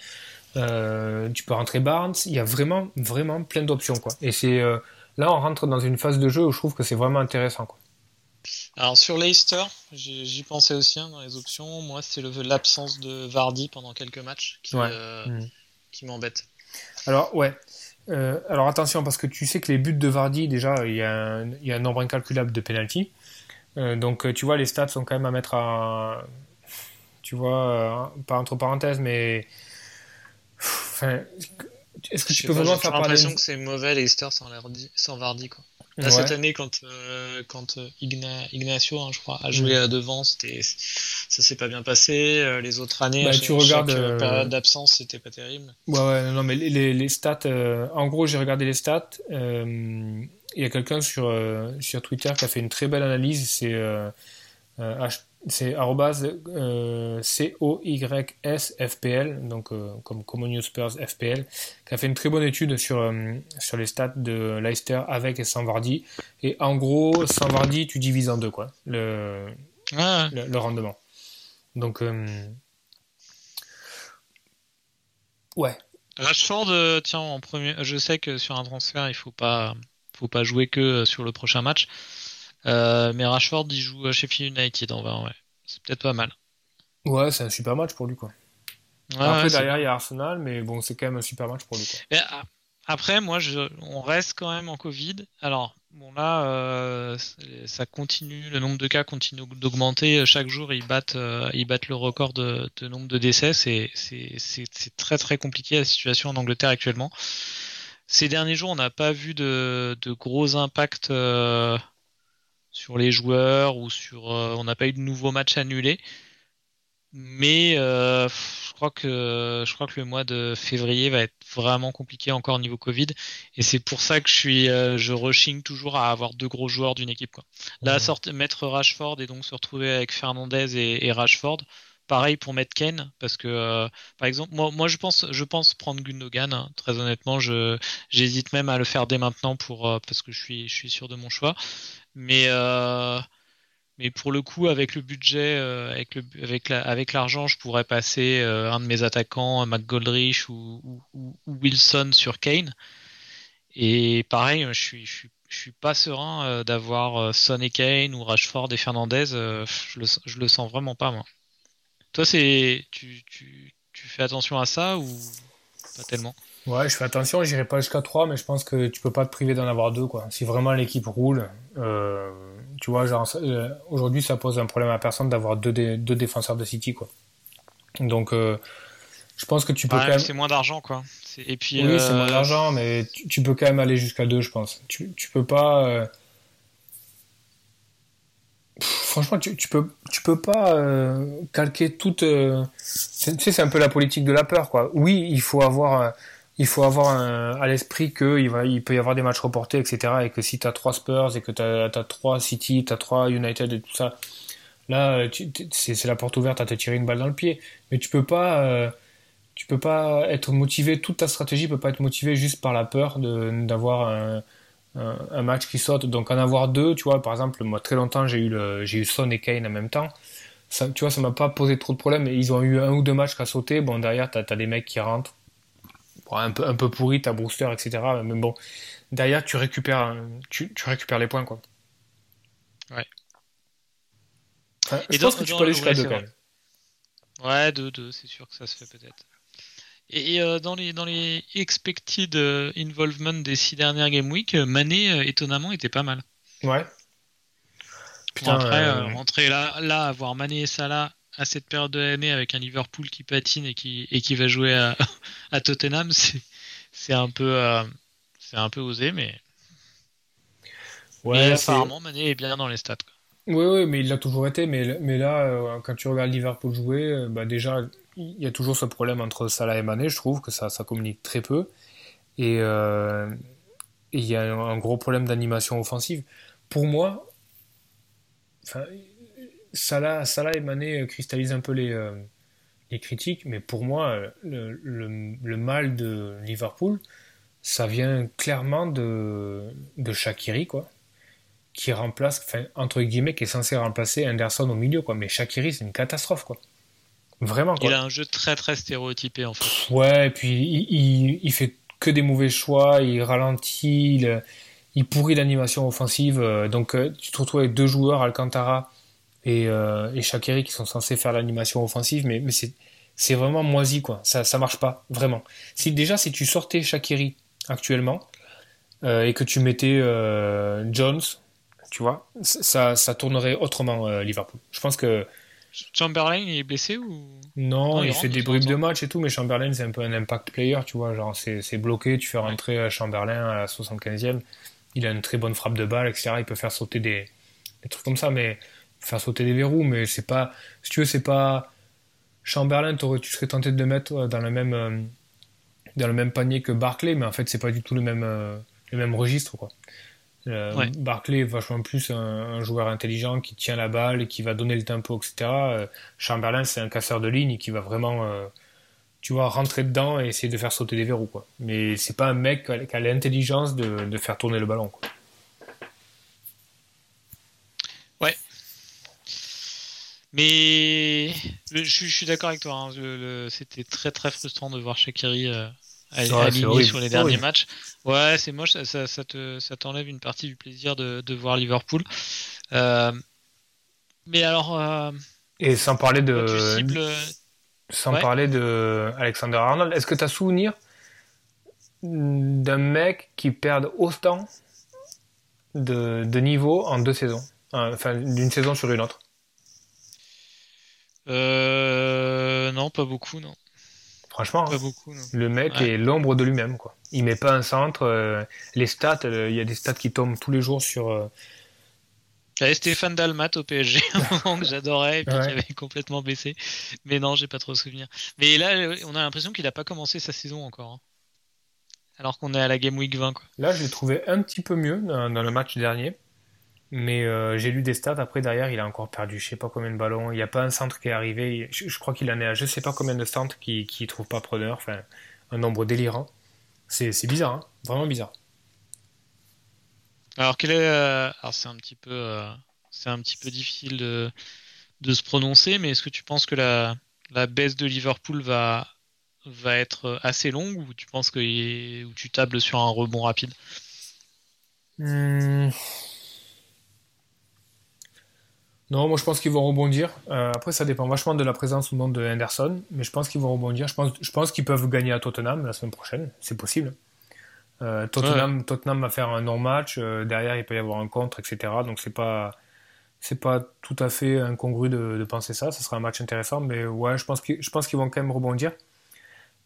tu peux rentrer Barnes, il y a vraiment, vraiment plein d'options. quoi. Et c'est là, on rentre dans une phase de jeu où je trouve que c'est vraiment intéressant. Quoi.
Alors sur Leicester, j'y pensais aussi hein, dans les options. Moi, c'est l'absence de Vardy pendant quelques matchs qui, euh, mm. qui m'embête.
Alors, ouais. alors attention, parce que tu sais que les buts de Vardy, déjà, il y, a un, il y a un nombre incalculable de penalty. donc, tu vois, les stats sont quand même à mettre à. Tu vois, pas entre parenthèses, mais
est-ce que tu peux vraiment faire parler l'impression que c'est mauvais Leicester sans, sans Vardy quoi. Cette année, quand, euh, quand euh, Ignacio, hein, je crois, a joué mm. devant, c'était, ça s'est pas bien passé. Euh, les autres années,
bah, tu regardes,
période d'absence, c'était pas terrible.
Ouais, ouais, non, mais les, les stats, en gros, j'ai regardé les stats. Il y a quelqu'un sur, sur Twitter qui a fait une très belle analyse. C'est c'est euh, C-O-Y-S-F-P-L, donc euh, comme Common News Spurs FPL, qui a fait une très bonne étude sur, euh, sur les stats de Leicester avec et sans Vardy. Et en gros, sans Vardy, tu divises en deux, quoi, le, le, rendement. Donc, ouais.
Rashford, tiens, en premier, je sais que sur un transfert, il faut pas, faut pas jouer que sur le prochain match. Euh, mais Rashford, il joue chez Sheffield United en vrai, ouais. C'est peut-être pas mal.
Ouais, c'est un super match pour lui, quoi. après, derrière, il y a Arsenal, mais bon, c'est quand même un super match pour lui. Quoi.
Après, moi, je, on reste quand même en Covid. Alors, bon, là, euh, ça continue, le nombre de cas continue d'augmenter. Chaque jour, ils battent, euh, ils battent le record de, de nombre de décès. C'est très, très compliqué la situation en Angleterre actuellement. Ces derniers jours, on n'a pas vu de, de gros impacts sur les joueurs ou sur. Euh, on n'a pas eu de nouveaux matchs annulés. Mais euh, je crois que je crois que le mois de février va être vraiment compliqué encore au niveau Covid et c'est pour ça que je suis euh, je rushing toujours à avoir deux gros joueurs d'une équipe quoi. Là mettre Rashford et donc se retrouver avec Fernandez et, Rashford. Pareil pour mettre Ken parce que par exemple moi moi je pense je pense prendre Gundogan hein. très honnêtement je j'hésite même à le faire dès maintenant pour parce que je suis je suis sûr de mon choix mais, euh, mais pour le coup, avec le budget, euh, avec, le, avec, la, avec l'argent, je pourrais passer euh, un de mes attaquants, McGoldrich ou, Wilson sur Kane. Et pareil, je suis, je suis, je suis pas serein d'avoir Son et Kane ou Rashford et Fernandez. je, le, je le sens vraiment pas, moi. Toi, c'est, tu, tu, tu fais attention à ça ou pas tellement?
Ouais, je fais attention, j'irai pas jusqu'à 3, mais je pense que tu peux pas te priver d'en avoir deux, quoi. Si vraiment l'équipe roule, euh, tu vois, genre, euh, aujourd'hui, ça pose un problème à personne d'avoir deux, deux défenseurs de City, quoi. Donc, euh, je pense que tu peux quand même.
C'est moins d'argent, quoi.
Et puis, oui, c'est moins d'argent, mais tu, peux quand même aller jusqu'à deux, je pense. Tu, tu peux pas. franchement, tu, tu, peux, tu peux pas euh, calquer toute. Euh, tu sais, c'est un peu la politique de la peur, quoi. Oui, il faut avoir, il faut avoir à l'esprit que il, peut y avoir des matchs reportés, etc. Et que si tu as trois Spurs et que tu as, trois City, tu as trois United et tout ça, là, c'est la porte ouverte à te tirer une balle dans le pied. Mais tu peux pas. Euh, tu peux pas être motivé, toute ta stratégie peut pas être motivée juste par la peur d'avoir un, match qui saute. Donc en avoir deux, tu vois, par exemple, moi très longtemps j'ai eu, eu Son et Kane en même temps. Tu vois, ça m'a pas posé trop de problèmes. Ils ont eu un ou deux matchs qui a sauté. Bon, derrière, tu as, des mecs qui rentrent. Bon, un, peu, un peu pourri, t'as Brewster, etc. Mais bon, derrière, tu récupères, tu, tu récupères les points, quoi.
Ouais.
je pense que tu peux aller jusqu'à deux, quand même.
Ouais, deux, deux, c'est sûr que ça se fait peut-être. Et, euh, dans, les, dans les expected euh, involvement des six dernières Game Week, euh, Mané, étonnamment, était pas mal.
Ouais.
Putain, après, rentrer là, là, avoir Mané et Salah à cette période de l'année avec un Liverpool qui patine et qui, et qui va jouer à, à Tottenham, c'est un peu c'est un peu osé, mais, ouais, apparemment Mané est bien dans les stats.
Oui, oui, mais il l'a toujours été. Mais, mais là, quand tu regardes Liverpool jouer, bah déjà, il y a toujours ce problème entre Salah et Mané, je trouve que ça, ça communique très peu. Et euh, il y a un gros problème d'animation offensive. Pour moi, Salah, Salah et Mané cristallisent un peu les, euh, les critiques, mais pour moi, le, le, mal de Liverpool, ça vient clairement de, de Shakiri, quoi qui remplace, entre guillemets, qui est censé remplacer Anderson au milieu, quoi. Mais Shakiri, c'est une catastrophe, quoi. Vraiment,
Il a un jeu très très stéréotypé en fait.
Ouais, et puis il, il, fait que des mauvais choix, il ralentit, il, il pourrit l'animation offensive. Euh, donc euh, tu te retrouves avec deux joueurs, Alcantara et, euh, et Shakiri, qui sont censés faire l'animation offensive, mais, mais c'est, vraiment moisi quoi. Ça, ça marche pas, vraiment. Si, déjà, si tu sortais Shakiri actuellement et que tu mettais Jones, tu vois, ça, ça tournerait autrement Liverpool. Je pense que
Chamberlain il est blessé ou?
Non, il, fait des bribes de match et tout, mais Chamberlain c'est un peu un impact player, tu vois, genre c'est bloqué, tu fais rentrer Chamberlain à la 75e, il a une très bonne frappe de balle, etc. Il peut faire sauter des, des trucs comme ça, mais faire sauter des verrous, mais c'est pas, si tu veux, c'est pas Chamberlain, tu serais tenté de le mettre dans le même euh, dans le même panier que Barclay, mais en fait c'est pas du tout le même euh, le même registre quoi. Euh, Barclay est vachement plus un, joueur intelligent qui tient la balle et qui va donner le tempo, etc. Euh, Chamberlain, c'est un casseur de ligne qui va vraiment, euh, tu vois, rentrer dedans et essayer de faire sauter des verrous, quoi. Mais c'est pas un mec qui a, l'intelligence de, faire tourner le ballon, quoi.
Ouais. Mais je, suis d'accord avec toi. Hein. C'était très très frustrant de voir Shakiri aligné sur les derniers matchs. Ouais, c'est moche, ça, ça, te, ça t'enlève une partie du plaisir de, de voir Liverpool. Euh, mais alors. Euh,
Et sans parler de. Sans parler de Alexander Arnold, est-ce que tu as souvenir d'un mec qui perd autant de, de niveau en deux saisons? Enfin, d'une saison sur une autre
euh, Non, pas beaucoup, non.
Franchement, le mec est l'ombre de lui-même. quoi. Il met pas un centre. Euh, les stats, euh, il y a des stats qui tombent tous les jours sur. Euh...
J'avais Stéphane Dalmat au PSG, que j'adorais et puis qui avait complètement baissé. Mais non, j'ai pas trop souvenir. Mais là, on a l'impression qu'il a pas commencé sa saison encore. Hein. Alors qu'on est à la Game Week 20. Quoi.
Là, je l'ai trouvé un petit peu mieux dans le match dernier. Mais euh, j'ai lu des stats. Après, derrière, il a encore perdu je sais pas combien de ballons. Il n'y a pas un centre qui est arrivé. Je, crois qu'il en est à je sais pas combien de centres qui ne trouvent pas preneur. Enfin, un nombre délirant. C'est bizarre, hein vraiment bizarre.
Alors, quel est. Euh, alors, c'est un petit peu. Euh, c'est un petit peu difficile de, de se prononcer, mais est-ce que tu penses que la, la baisse de Liverpool va, va être assez longue ou tu penses que ou tu tables sur un rebond rapide?
Hmm. Non, moi je pense qu'ils vont rebondir. Euh, après, ça dépend vachement de la présence ou non de Henderson, mais je pense qu'ils vont rebondir. Je pense, je pense qu'ils peuvent gagner à Tottenham la semaine prochaine, c'est possible. Euh, Tottenham, Tottenham va faire un non-match, euh, derrière il peut y avoir un contre, etc. Donc c'est pas, c'est pas tout à fait incongru de, penser ça. Ce sera un match intéressant, mais ouais, je pense qu'ils, je pense qu'ils vont quand même rebondir.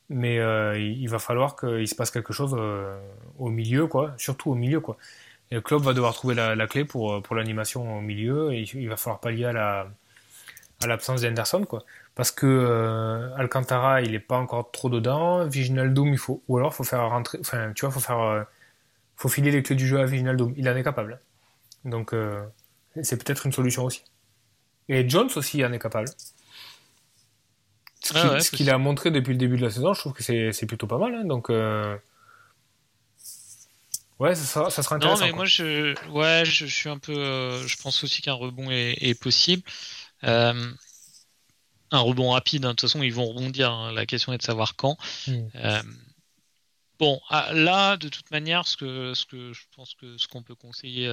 Mais il, va falloir qu'il se passe quelque chose au milieu, quoi. Surtout au milieu, quoi. Et le club va devoir trouver la, clé pour, pour l'animation au milieu et il va falloir pallier à la à l'absence d'Henderson quoi. Parce que euh, Alcantara il est pas encore trop dedans, Viginaldoum il faut ou alors faut faire rentrer, enfin tu vois faut faire euh, faut filer les clés du jeu à Viginaldoum, il en est capable. Donc euh, c'est peut-être une solution aussi. Et Jones aussi en est capable. Ce ah qu'il a montré depuis le début de la saison, je trouve que c'est plutôt pas mal. Hein, donc, euh... ouais, ça, ça, sera intéressant.
Non, mais moi, je, ouais, je, suis un peu. Euh, je pense aussi qu'un rebond est, est possible. Euh, un rebond rapide, hein, de toute façon, ils vont rebondir. Hein, la question est de savoir quand. Hmm. Euh, bon, ah, là, de toute manière, ce que, ce que je pense que ce qu'on peut conseiller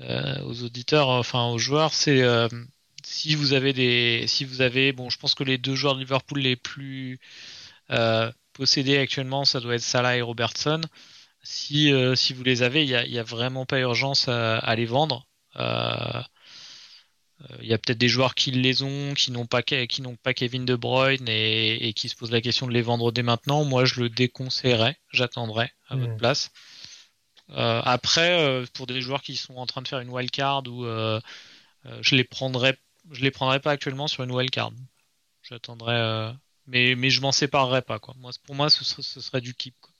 aux auditeurs, enfin aux joueurs, c'est si vous avez des, si vous avez, bon, je pense que les deux joueurs de Liverpool les plus possédés actuellement, ça doit être Salah et Robertson. Si, euh, si vous les avez, il n'y a, vraiment pas urgence à, les vendre. Euh, il y a peut-être des joueurs qui les ont, qui n'ont pas, qui n'ont pas Kevin De Bruyne et, qui se posent la question de les vendre dès maintenant. Moi, je le déconseillerais, j'attendrai à votre mmh. place. après, pour des joueurs qui sont en train de faire une wildcard ou je les prendrais je les prendrais pas actuellement sur une carte. J'attendrai, euh, mais mais je m'en séparerai pas quoi. Moi, pour moi, ce serait, ce serait du keep. Quoi.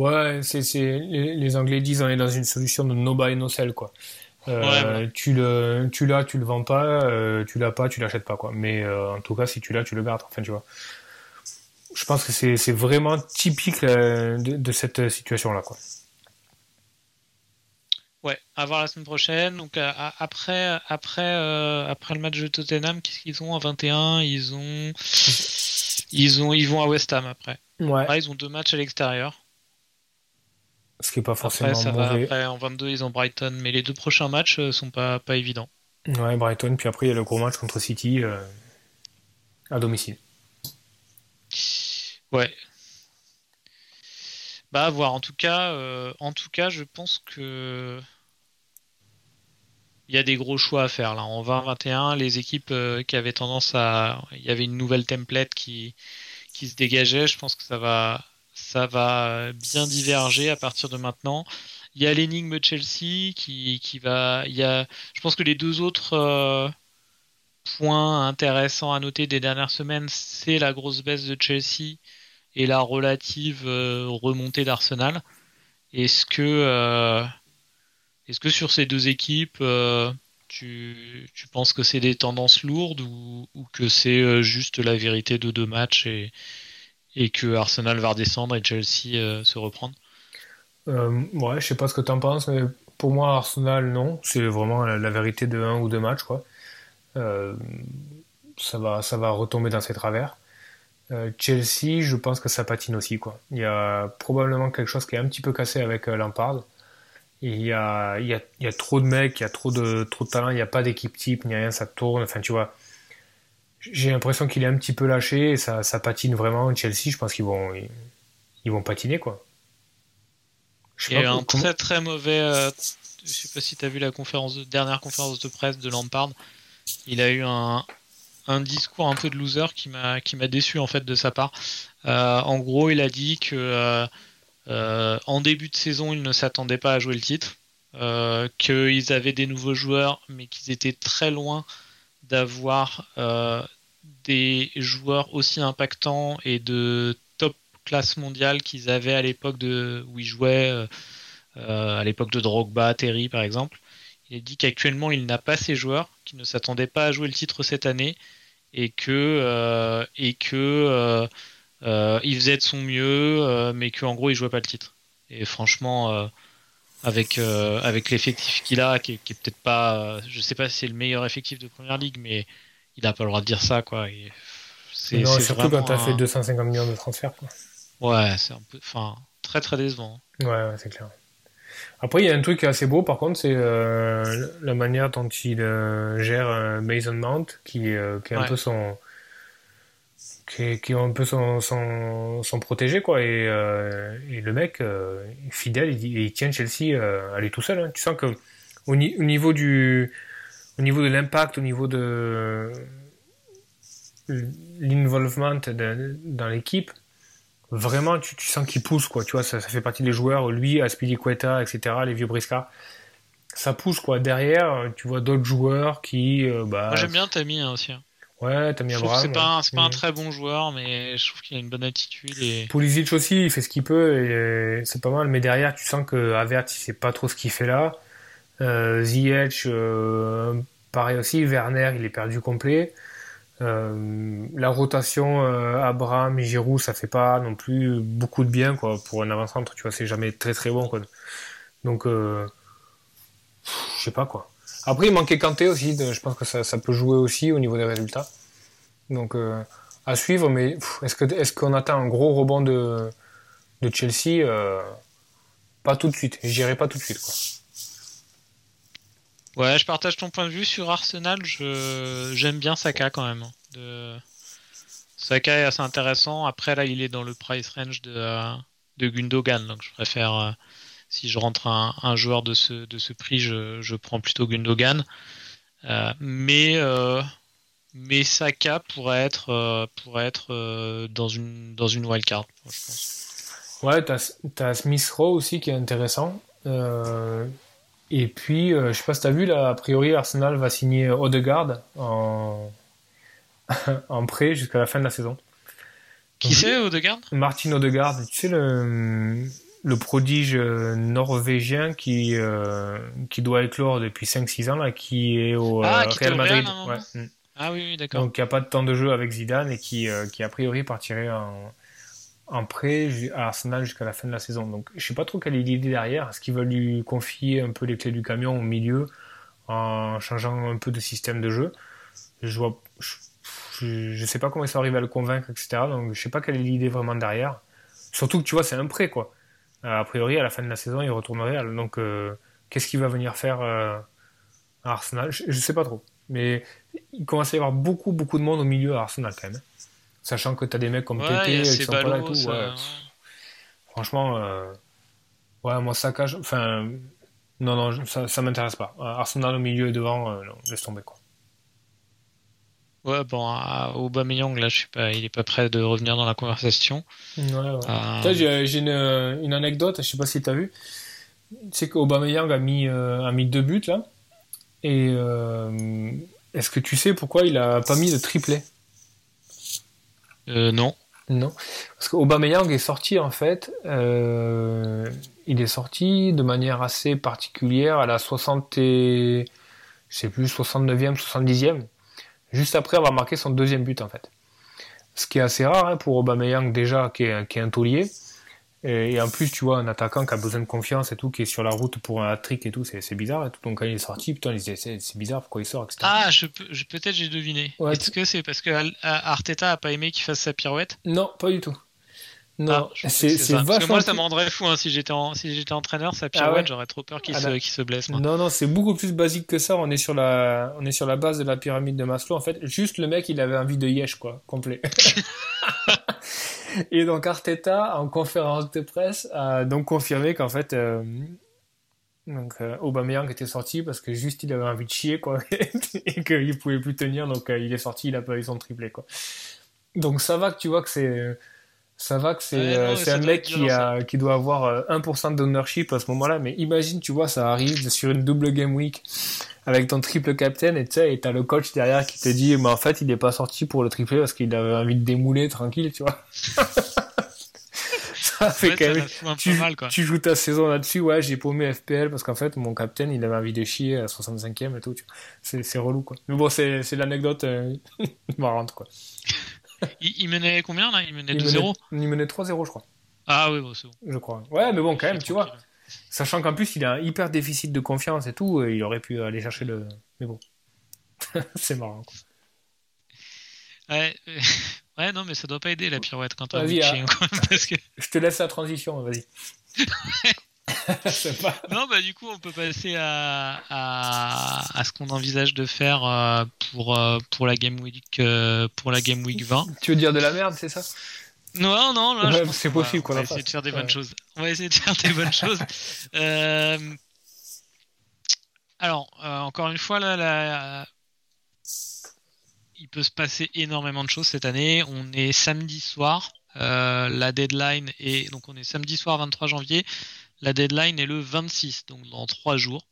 Ouais, c'est les, les, Anglais disent on est dans une solution de no buy no sell quoi. Euh, tu le tu l'as, tu le vends pas, euh, tu l'as pas, tu l'achètes pas quoi. Mais en tout cas, si tu l'as, tu le gardes. Enfin, tu vois. Je pense que c'est vraiment typique de, de cette situation là quoi.
Ouais, à voir la semaine prochaine. Donc euh, après, après, euh, après le match de Tottenham, qu'est-ce qu'ils ont à 21 Ils ont, ils ont, ils vont à West Ham après.
Ouais.
ils ont deux matchs à l'extérieur.
Ce qui est pas forcément après, ça Va,
après, en 22, ils ont Brighton, mais les deux prochains matchs euh, sont pas pas évidents.
Ouais, Brighton, puis après il y a le gros match contre City à domicile.
Ouais, bah à voir. En tout cas, euh, en tout cas, je pense que il y a des gros choix à faire là. En 2021, les équipes euh, qui avaient tendance à, il y avait une nouvelle template qui qui se dégageait. Je pense que ça va ça va bien diverger à partir de maintenant. Il y a l'énigme Chelsea qui, qui va. Il y a, je pense que les deux autres euh, points intéressants à noter des dernières semaines, c'est la grosse baisse de Chelsea et la relative euh, remontée d'Arsenal. Est-ce que, euh, est-ce que sur ces deux équipes, tu, tu, penses que c'est des tendances lourdes ou, ou que c'est juste la vérité de deux matchs et, et que Arsenal va redescendre et Chelsea se reprendre
Ouais, je sais pas ce que tu en penses, mais pour moi, Arsenal, non. C'est vraiment la, vérité de un ou deux matchs, quoi. ça, va, ça va retomber dans ses travers. Euh, Chelsea, je pense que ça patine aussi. Quoi. Il y a probablement quelque chose qui est un petit peu cassé avec euh, Lampard. il y a, il, y a, il y a trop de mecs, il y a trop de, trop de talent, il n'y a pas d'équipe type, ni rien, ça tourne. Enfin, tu vois, j'ai l'impression qu'il est un petit peu lâché et ça, ça patine vraiment. Chelsea, je pense qu'ils vont, ils, vont patiner. quoi.
il y a eu un très très mauvais. Euh, je sais pas si tu as vu la conférence de, dernière conférence de presse de Lampard. Il a eu un, un discours un peu de loser qui m'a qui m'a déçu en fait de sa part. Euh, en gros, il a dit que euh, euh, en début de saison, il ne s'attendait pas à jouer le titre, qu'ils avaient des nouveaux joueurs, mais qu'ils étaient très loin d'avoir des joueurs aussi impactants et de top classe mondiale qu'ils avaient à l'époque de où ils jouaient, à l'époque de Drogba, Terry par exemple. Il dit qu'actuellement il n'a pas ces joueurs, qu'il ne s'attendait pas à jouer le titre cette année et que euh, et que euh, euh, il faisait de son mieux, mais qu'en gros il jouait pas le titre. Et franchement, avec avec l'effectif qu'il a, qui, qui est peut-être pas, je sais pas si c'est le meilleur effectif de première ligue, mais il a pas le droit de dire ça quoi.
c'est, surtout quand tu as fait 250 millions de transferts. Quoi.
Ouais, c'est un peu, enfin, très très décevant.
Ouais, ouais c'est clair. Après, il y a un truc assez beau, par contre, c'est euh, la manière dont il euh, gère euh, Mason Mount, qui, qui est un peu son qui est, un peu son protégé quoi et, et le mec fidèle il, il, tient Chelsea à aller tout seul hein. tu sens que au, niveau du au niveau de l'impact au niveau de l'involvement dans l'équipe vraiment, tu, sens qu'il pousse, quoi. Tu vois, ça, fait partie des joueurs, lui, Aspilicueta, etc., les vieux briscards. Ça pousse, quoi. Derrière, tu vois d'autres joueurs qui. euh, bah,
j'aime bien Tammy hein, aussi. hein.
Ouais,
que
Abraham.
c'est pas, un, c'est pas un
Mhm.
très bon joueur, mais je trouve qu'il a une bonne attitude et.
Pulisic aussi, il fait ce qu'il peut et euh, c'est pas mal. Mais derrière, tu sens que Avert, il sait pas trop ce qu'il fait là. Euh, Ziyech, euh, pareil aussi. Werner, il est perdu complet. Euh, la rotation euh, Abraham, Giroud, ça fait pas non plus beaucoup de bien quoi pour un avant-centre. Tu vois, c'est jamais très très bon quoi. Donc, euh, je sais pas quoi. Après, il manquait Kanté aussi. je pense que ça, peut jouer aussi au niveau des résultats. Donc, euh, à suivre. Mais est-ce que est-ce qu'on attend un gros rebond de Chelsea Euh, Pas tout de suite. Je dirais pas tout de suite quoi.
Ouais, je partage ton point de vue sur Arsenal. J'aime bien Saka quand même. hein. Saka est assez intéressant. Après là, il est dans le price range de de Gundogan, donc je préfère euh, si je rentre un, un joueur de ce de ce prix, je, je prends plutôt Gundogan. Euh, mais euh, mais Saka pourrait être euh, pourrait être dans une dans une wildcard, je pense.
Ouais, t'as t'as Smith Rowe aussi qui est intéressant. Et puis, je sais pas si t'as vu là, a priori Arsenal va signer Odegaard en en prêt jusqu'à la fin de la saison.
Qui c'est Odegaard?
Martin Odegaard, tu sais le, le prodige euh, norvégien qui, euh, qui doit éclore depuis 5-6 ans, là, qui est au euh,
Ah, qui était
Real Madrid.
Real
Ouais. Mm.
Ah oui, oui d'accord.
Donc il n'y a pas de temps de jeu avec Zidane et qui, euh, qui a priori partirait en, en prêt à Arsenal jusqu'à la fin de la saison. Donc je sais pas trop quelle est l'idée derrière. Est-ce qu'ils veulent lui confier un peu les clés du camion au milieu en changeant un peu de système de jeu? Je vois, je, je, je sais pas comment ils sont arrivés à le convaincre, etc. Donc je sais pas quelle est l'idée vraiment derrière. Surtout que tu vois, c'est un prêt quoi. Euh, a priori, à la fin de la saison, il retourne au Real. Donc euh, qu'est-ce qu'il va venir faire euh, à Arsenal? Je, je sais pas trop. Mais il commence à y avoir beaucoup, beaucoup de monde au milieu à Arsenal quand même. hein. Sachant que tu as des mecs comme
Ouais,
qui sont pas là et tout.
ça-
ouais. Franchement, euh, ouais, moi, ça cache. Enfin, non, non, je- ça, ça m'intéresse pas. Euh, Arsenal au milieu et devant, euh, non, laisse tomber quoi.
Ouais, bon, à Aubameyang, là, je suis pas, il est pas prêt de revenir dans la conversation.
Ouais, ouais.
Euh,
J'ai j'ai une, une anecdote, je sais pas si tu as vu. C'est qu'Aubameyang a mis, euh, a mis deux buts là. Et euh, est-ce que tu sais pourquoi il a pas mis de triplé?
Euh, non.
Non, parce qu'Aubameyang est sorti en fait, il est sorti de manière assez particulière à la 60 et, je sais plus, 69e, 70e, juste après avoir marqué son deuxième but en fait. Ce qui est assez rare hein, pour Aubameyang déjà, qui est, qui est un taulier, et, et en plus tu vois un attaquant qui a besoin de confiance et tout, qui est sur la route pour un hat-trick et tout, c'est bizarre et tout. Donc quand il est sorti, putain, il disait, c'est bizarre pourquoi il sort, etc.
Ah, je peut-être j'ai deviné.
Ouais,
Est-ce que c'est parce que Arteta a pas aimé qu'il fasse sa pirouette?
Non, pas du tout.
Ah,
Non,
pensais
c'est
ça. Parce que
vachement
moi, ça me rendrait fou hein, si j'étais en, si j'étais entraîneur, sa
Ah
pirouette,
ouais
j'aurais trop peur qu'il
Ah
se,
bah.
qu'il se blesse. Moi.
Non, non, c'est beaucoup plus basique que ça. On est sur la, on est sur la base de la pyramide de Maslow. En fait, juste le mec, il avait envie de yesh, quoi, complet. Et donc Arteta, en conférence de presse, a donc confirmé qu'en fait, euh, donc euh, Aubameyang était sorti parce que juste il avait envie de chier, quoi, et qu'il pouvait plus tenir. Donc euh, il est sorti, il a pas eu son triplé, quoi. Donc ça va que tu vois que c'est, ça va que c'est,
Ouais,
euh, c'est un mec qui
violent,
a, qui doit avoir euh, 1% d'ownership à ce moment-là. Mais imagine, tu vois, ça arrive sur une double game week avec ton triple captain et tu sais, et t'as le coach derrière qui te dit, mais en fait, il est pas sorti pour le triplé parce qu'il avait envie de démouler tranquille, tu vois. ça fait
Ouais,
quand même. Tu,
peu mal, quoi.
tu joues ta saison là-dessus, ouais, j'ai paumé FPL parce qu'en fait, mon captain, il avait envie de chier à 65ème et tout, tu vois. C'est, relou, quoi. Mais bon, c'est, c'est l'anecdote euh, marrante, quoi.
Il, il menait combien là? Il menait
Il
2-0
menait, il menait 3-0, je crois.
Ah oui, bon, c'est bon.
Je crois. Ouais, mais bon, quand même, tu vois. Sachant qu'en plus, il a un hyper déficit de confiance et tout, euh, il aurait pu aller chercher le. Mais bon. c'est marrant. Quoi.
Ouais, euh, ouais, non, mais ça doit pas aider la pirouette quand de
hein.
chier, quoi, parce que...
Je te laisse la transition, vas-y. pas.
Non, bah du coup, on peut passer à, à, à ce qu'on envisage de faire euh, pour, euh, pour, la Game Week, euh, pour la Game Week 20.
Tu veux dire de la merde, c'est ça?
Non, non, là,
Ouais, c'est
qu'on va-
possible qu'on
on va essayer de faire des bonnes choses. On va essayer de faire des bonnes choses. Alors, encore une fois, là, la- il peut se passer énormément de choses cette année. On est samedi soir. la deadline est donc on est samedi soir 23 janvier. La deadline est le 26, donc dans trois jours.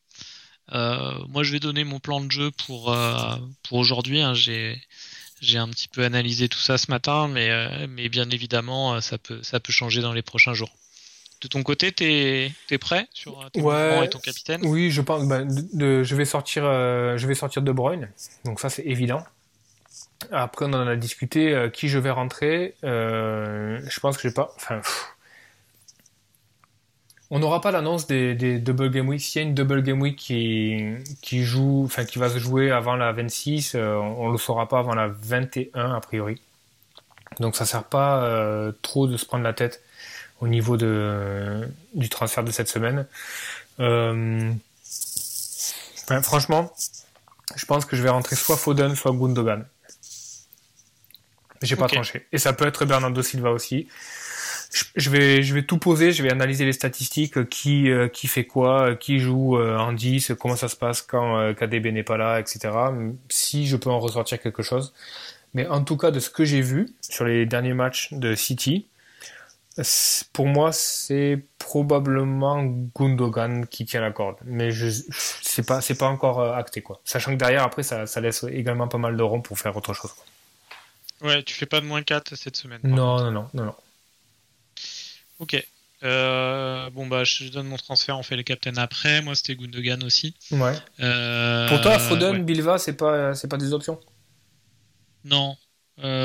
moi, je vais donner mon plan de jeu pour pour aujourd'hui. Hein. J'ai j'ai un petit peu analysé tout ça ce matin, mais, mais bien évidemment, ça peut, ça peut changer dans les prochains jours. De ton côté, tu es, prêt sur euh, tes ouais, et ton capitaine?
Oui, je pense. Bah, je vais sortir, euh, je vais sortir De Bruyne, donc ça c'est évident. Après, on en a discuté. Euh, qui je vais rentrer Je pense que j'ai pas. Enfin, on n'aura pas l'annonce des, double game week. S'il y a une double game week qui, qui joue, enfin qui va se jouer avant la 26, on, ne le saura pas avant la 21 a priori. Donc ça sert pas trop de se prendre la tête au niveau de, du transfert de cette semaine. Euh, franchement, je pense que je vais rentrer soit Foden, soit Gundogan. J'ai pas tranché. Et ça peut être Bernardo Silva aussi. Je, vais, je vais tout poser, je vais analyser les statistiques, qui, euh, qui fait quoi, qui joue euh, en 10, comment ça se passe quand KDB n'est pas là, etc. Si je peux en ressortir quelque chose. Mais en tout cas, de ce que j'ai vu sur les derniers matchs de City, pour moi, c'est probablement Gundogan qui tient la corde, mais je c'est pas c'est pas encore euh, acté quoi. Sachant que derrière après ça, ça laisse également pas mal de ronds pour faire autre chose.
Ouais, tu fais pas de moins 4 cette semaine.
Non, non, non, non, non.
Ok. Euh, bon bah je donne mon transfert, on fait les captains après. Moi c'était Gundogan aussi.
Ouais.
Euh,
pour toi, Foden, Bilva, c'est pas c'est pas des options?
Non,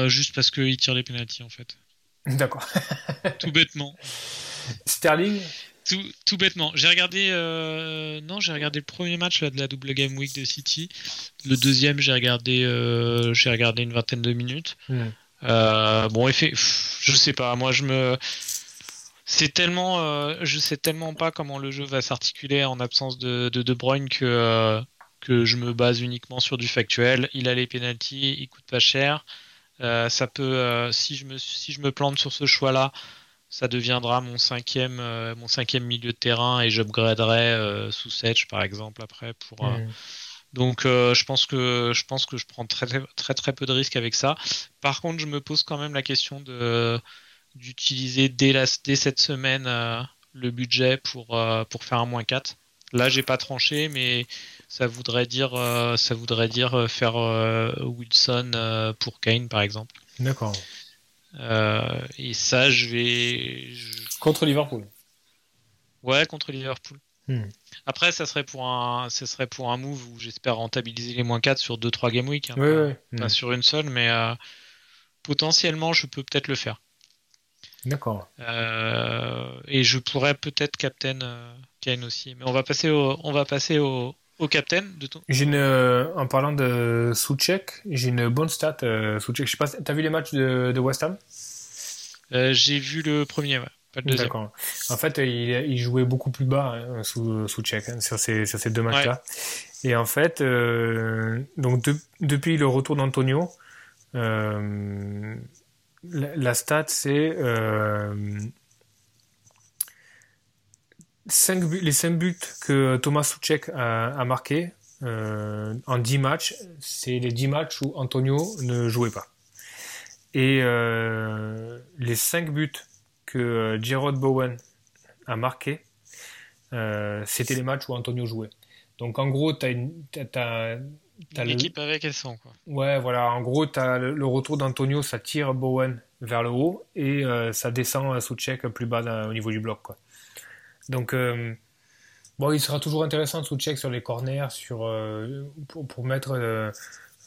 juste parce qu'il tire les pénalties en fait.
D'accord.
tout bêtement.
Sterling?
Tout, tout, bêtement. J'ai regardé, euh, non, j'ai regardé le premier match là, de la double game week de City. Le deuxième, j'ai regardé, euh, j'ai regardé une vingtaine de minutes. Euh, bon, effet, je sais pas. Moi, je me, c'est tellement, je sais tellement pas comment le jeu va s'articuler en absence de De, de Bruyne que que je me base uniquement sur du factuel. Il a les penalties, il coûte pas cher. Euh, ça peut, euh, si je me si je me plante sur ce choix-là, ça deviendra mon cinquième euh, mon cinquième milieu de terrain et j'upgraderai sous Sedge par exemple après pour. Donc je pense que je pense que je prends très, très très peu de risques avec ça. Par contre, je me pose quand même la question de d'utiliser dès, dès cette semaine le budget pour pour faire un moins 4. Là, j'ai pas tranché, mais ça voudrait dire, euh, ça voudrait dire euh, faire euh, Wilson pour Kane, par exemple.
D'accord.
et ça, je vais.
Contre Liverpool.
Ouais, contre Liverpool. Hmm. Après, ça serait pour un, ça serait pour un move où j'espère rentabiliser les moins 4 sur 2-3 game week. Hein, pas, hmm. sur une seule, mais potentiellement, je peux peut-être le faire.
D'accord.
et je pourrais peut-être captain Kane aussi. Mais on va passer au, on va passer au, au captain de ton.
J'ai une, euh, en parlant de Souchek, j'ai une bonne stat. Euh, Souchek, je sais pas, t'as vu les matchs de, de West Ham?
Euh, J'ai vu le premier, ouais. Pas le deuxième. D'accord.
En fait, il, il, jouait beaucoup plus bas hein, sous, sous hein, sur, ces, sur ces deux matchs-là. Et en fait, donc depuis le retour d'Antonio, la, la, stat c'est les 5 buts que Thomas Soucek a, a marqués euh, en 10 matchs, c'est les 10 matchs où Antonio ne jouait pas. Et euh, les 5 buts que Gerard Bowen a marqués, euh, c'était les matchs où Antonio jouait. Donc en gros, tu as une.
L'équipe avec elle sent, quoi.
Ouais, voilà. En gros, as le, retour d'Antonio, ça tire Bowen vers le haut et ça descend Soucek plus bas au niveau du bloc, quoi. Donc, euh, bon, il sera toujours intéressant sous check sur les corners, sur, euh, pour, pour, mettre euh,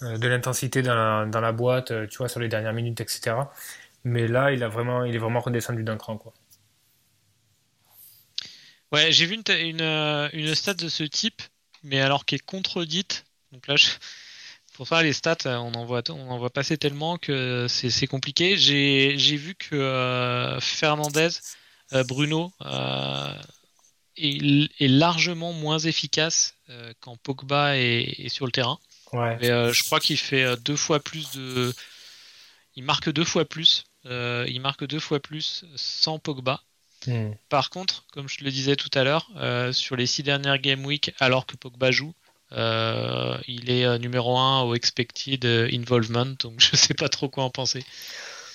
de l'intensité dans la, dans la, boîte, tu vois, sur les dernières minutes, etc. Mais là, il, a vraiment, il est vraiment redescendu d'un cran, quoi.
Ouais, j'ai vu une, une, une, stat de ce type, mais alors qui est contredite. Donc là, pour faire les stats, on en voit, on en voit passer tellement que c'est compliqué. J'ai vu que Fernandez euh, Bruno euh, est, largement moins efficace euh, quand Pogba est, sur le terrain. je crois qu'il fait deux fois plus de. Il marque deux fois plus. il marque deux fois plus sans Pogba. Hmm. Par contre, comme je le disais tout à l'heure, sur les six dernières Game Week, alors que Pogba joue, il est numéro 1 au expected involvement, donc je sais pas trop quoi en penser.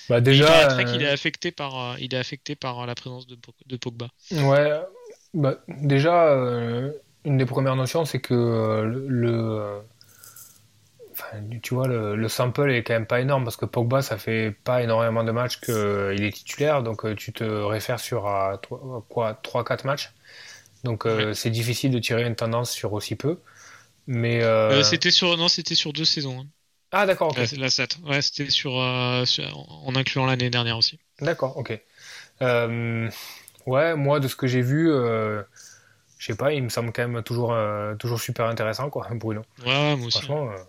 Bah
Il
déjà,
paraîtrait
euh,
qu'il est affecté par, euh, il est affecté par la présence de, Po- de Pogba.
Ouais, bah, déjà, euh, une des premières notions, c'est que euh, le, euh, enfin, tu vois, le, le sample est quand même pas énorme parce que Pogba, ça fait pas énormément de matchs qu'il est titulaire, donc euh, tu te réfères sur à, quoi, 3-4 matchs. Donc euh,
Ouais.
c'est difficile de tirer une tendance sur aussi peu. Mais euh,
Euh, c'était sur, non, c'était sur deux saisons. hein.
ah d'accord, ok.
La, la. Ouais, c'était sur, euh, sur- en incluant l'année dernière aussi.
D'accord, ok. Ouais, moi, de ce que j'ai vu, je sais pas, il me semble quand même toujours, toujours super intéressant, quoi, Bruno.
Ouais, moi aussi.
Franchement, euh,